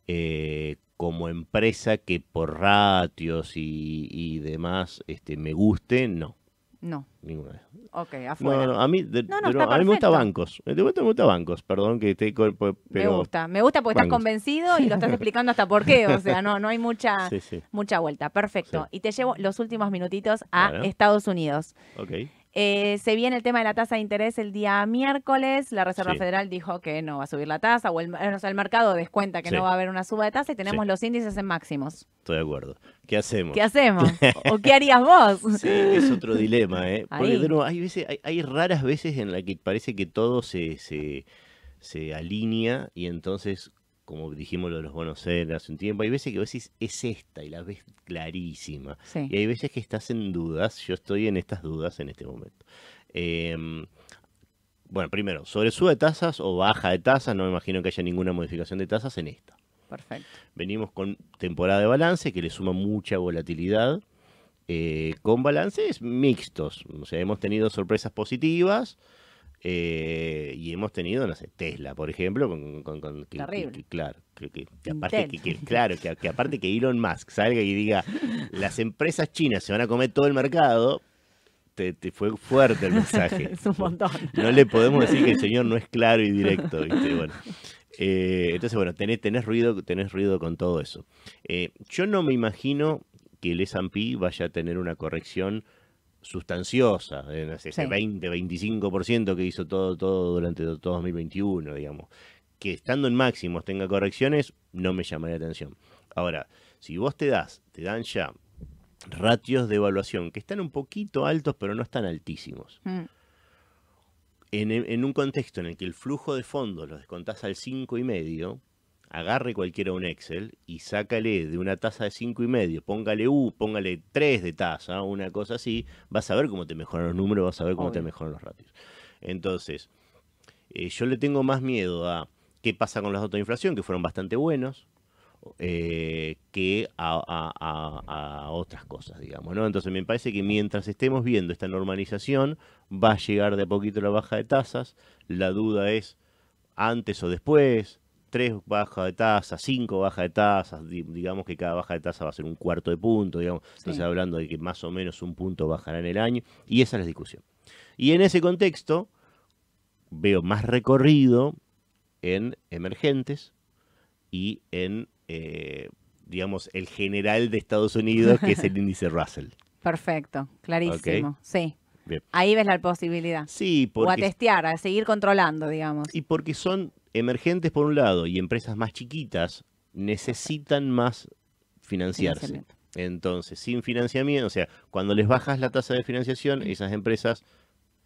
Speaker 3: eh, como empresa que por ratios y, y demás este, me guste, no,
Speaker 1: No.
Speaker 3: ninguna vez.
Speaker 1: Ok, afuera.
Speaker 3: No, no, a mí, de-
Speaker 1: No, no,
Speaker 3: de a mí me gusta bancos. De vuelta me gusta bancos, perdón que esté pero...
Speaker 1: me gusta, me gusta porque estás convencido y [laughs] lo estás explicando hasta por qué, o sea, no, no hay mucha, [laughs]
Speaker 3: Sí, sí,
Speaker 1: mucha vuelta. Perfecto. Y te llevo los últimos minutitos a
Speaker 3: Bueno.
Speaker 1: Estados Unidos.
Speaker 3: ok.
Speaker 1: Eh, se viene el tema de la tasa de interés el día miércoles. La Reserva
Speaker 3: Sí.
Speaker 1: Federal dijo que no va a subir la tasa, o el, eh, o sea, el mercado descuenta que
Speaker 3: Sí.
Speaker 1: no va a haber una suba de tasa y tenemos
Speaker 3: Sí.
Speaker 1: los índices en máximos.
Speaker 3: Estoy de acuerdo. ¿Qué hacemos?
Speaker 1: ¿Qué hacemos? [laughs] ¿O qué harías vos?
Speaker 3: Sí, es otro dilema, ¿eh? Porque de nuevo, hay, veces, hay, hay raras veces en las que parece que todo se, se, se alinea y entonces, como dijimos lo de los bonos ser hace un tiempo, hay veces que vos decís, es esta y la ves clarísima.
Speaker 1: Sí.
Speaker 3: Y hay veces que estás en dudas, yo estoy en estas dudas en este momento. Em, bueno, primero, sobre sube de tasas o baja de tasas, no me imagino que haya ninguna modificación de tasas en esta.
Speaker 1: Perfecto.
Speaker 3: Venimos con temporada de balance que le suma mucha volatilidad, eh, con balances mixtos. O sea, hemos tenido sorpresas positivas eh, y hemos tenido, no sé, Tesla, por ejemplo, con, con- con- que-
Speaker 1: Terrible.
Speaker 3: que- que- claro, que, aparte que, claro, que, aparte que Elon Musk salga y diga las empresas chinas se van a comer todo el mercado, te, te fue fuerte el mensaje. [laughs]
Speaker 1: es un montón.
Speaker 3: No le podemos decir que el señor no es claro y directo, ¿viste? Bueno, eh, entonces, bueno, tenés, tenés, ruido, tenés ruido con todo eso. Eh, yo no me imagino que el S&P vaya a tener una corrección sustanciosa, ese
Speaker 1: Sí.
Speaker 3: 20, 25% que hizo todo, todo durante todo 2021, digamos. Que estando en máximos tenga correcciones, no me llamaría la atención. Ahora, si vos te das, te dan ya ratios de evaluación que están un poquito altos, pero no están altísimos
Speaker 1: Mm,
Speaker 3: en, en un contexto en el que el flujo de fondos lo descontás al 5,5, y medio, agarre cualquiera un Excel y sácale de una tasa de 5,5, y medio, póngale U, póngale 3 de tasa, una cosa así, vas a ver cómo te mejoran los números, vas a ver cómo te mejoran los ratios. Entonces, eh, yo le tengo más miedo a qué pasa con los datos de inflación, que fueron bastante buenos, eh, que a, a- a- a otras cosas, digamos, ¿no? Entonces me parece que mientras estemos viendo esta normalización, va a llegar de a poquito la baja de tasas. La duda es antes o después, tres bajas de tasas, cinco bajas de tasas, di- digamos que cada baja de tasa va a ser un cuarto de punto, digamos, entonces hablando de que más o menos un punto bajará en el año, y esa es la discusión. Y en ese contexto, veo más recorrido en emergentes y en, eh, digamos, el general de Estados Unidos, que es el [laughs] índice Russell.
Speaker 1: Perfecto, clarísimo. Sí.
Speaker 3: Bien.
Speaker 1: Ahí ves la posibilidad.
Speaker 3: Sí,
Speaker 1: O a
Speaker 3: porque
Speaker 1: testear, a seguir controlando, digamos.
Speaker 3: Y porque son emergentes por un lado y empresas más chiquitas necesitan más financiarse. Entonces, sin financiamiento, o sea, cuando les bajas la tasa de financiación, esas empresas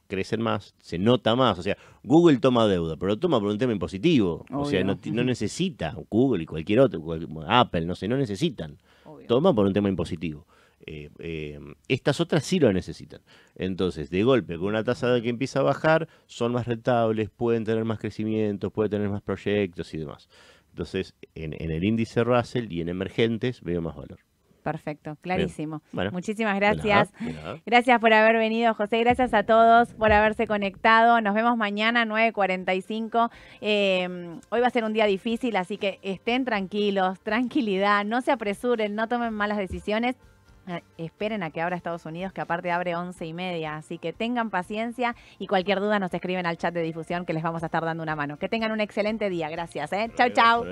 Speaker 3: crecen más, se nota más. O sea, Google toma deuda, pero toma por un tema impositivo. O sea, no, no necesita Google y cualquier otro, Apple, no sé, no necesitan.
Speaker 1: Obvio.
Speaker 3: Toma por un tema impositivo. Eh, eh, estas otras sí lo necesitan. Entonces, de golpe, con una tasa de que empieza a bajar, son más rentables, pueden tener más crecimiento, pueden tener más proyectos y demás. Entonces, en, en el índice Russell y en emergentes veo más valor.
Speaker 1: Perfecto, clarísimo.
Speaker 3: Bueno,
Speaker 1: Muchísimas
Speaker 3: de nada,
Speaker 1: gracias.
Speaker 3: de nada.
Speaker 1: Gracias por haber venido, José. Gracias a todos por haberse conectado. Nos vemos mañana, 9.45. Eh, hoy va a ser un día difícil, así que estén tranquilos, tranquilidad, no se apresuren, no tomen malas decisiones. Eh, Esperen a que abra Estados Unidos, que aparte abre 11 y media. Así que tengan paciencia y cualquier duda nos escriben al chat de difusión que les vamos a estar dando una mano. Que tengan un excelente día. Gracias. ¿eh? Chau, chau.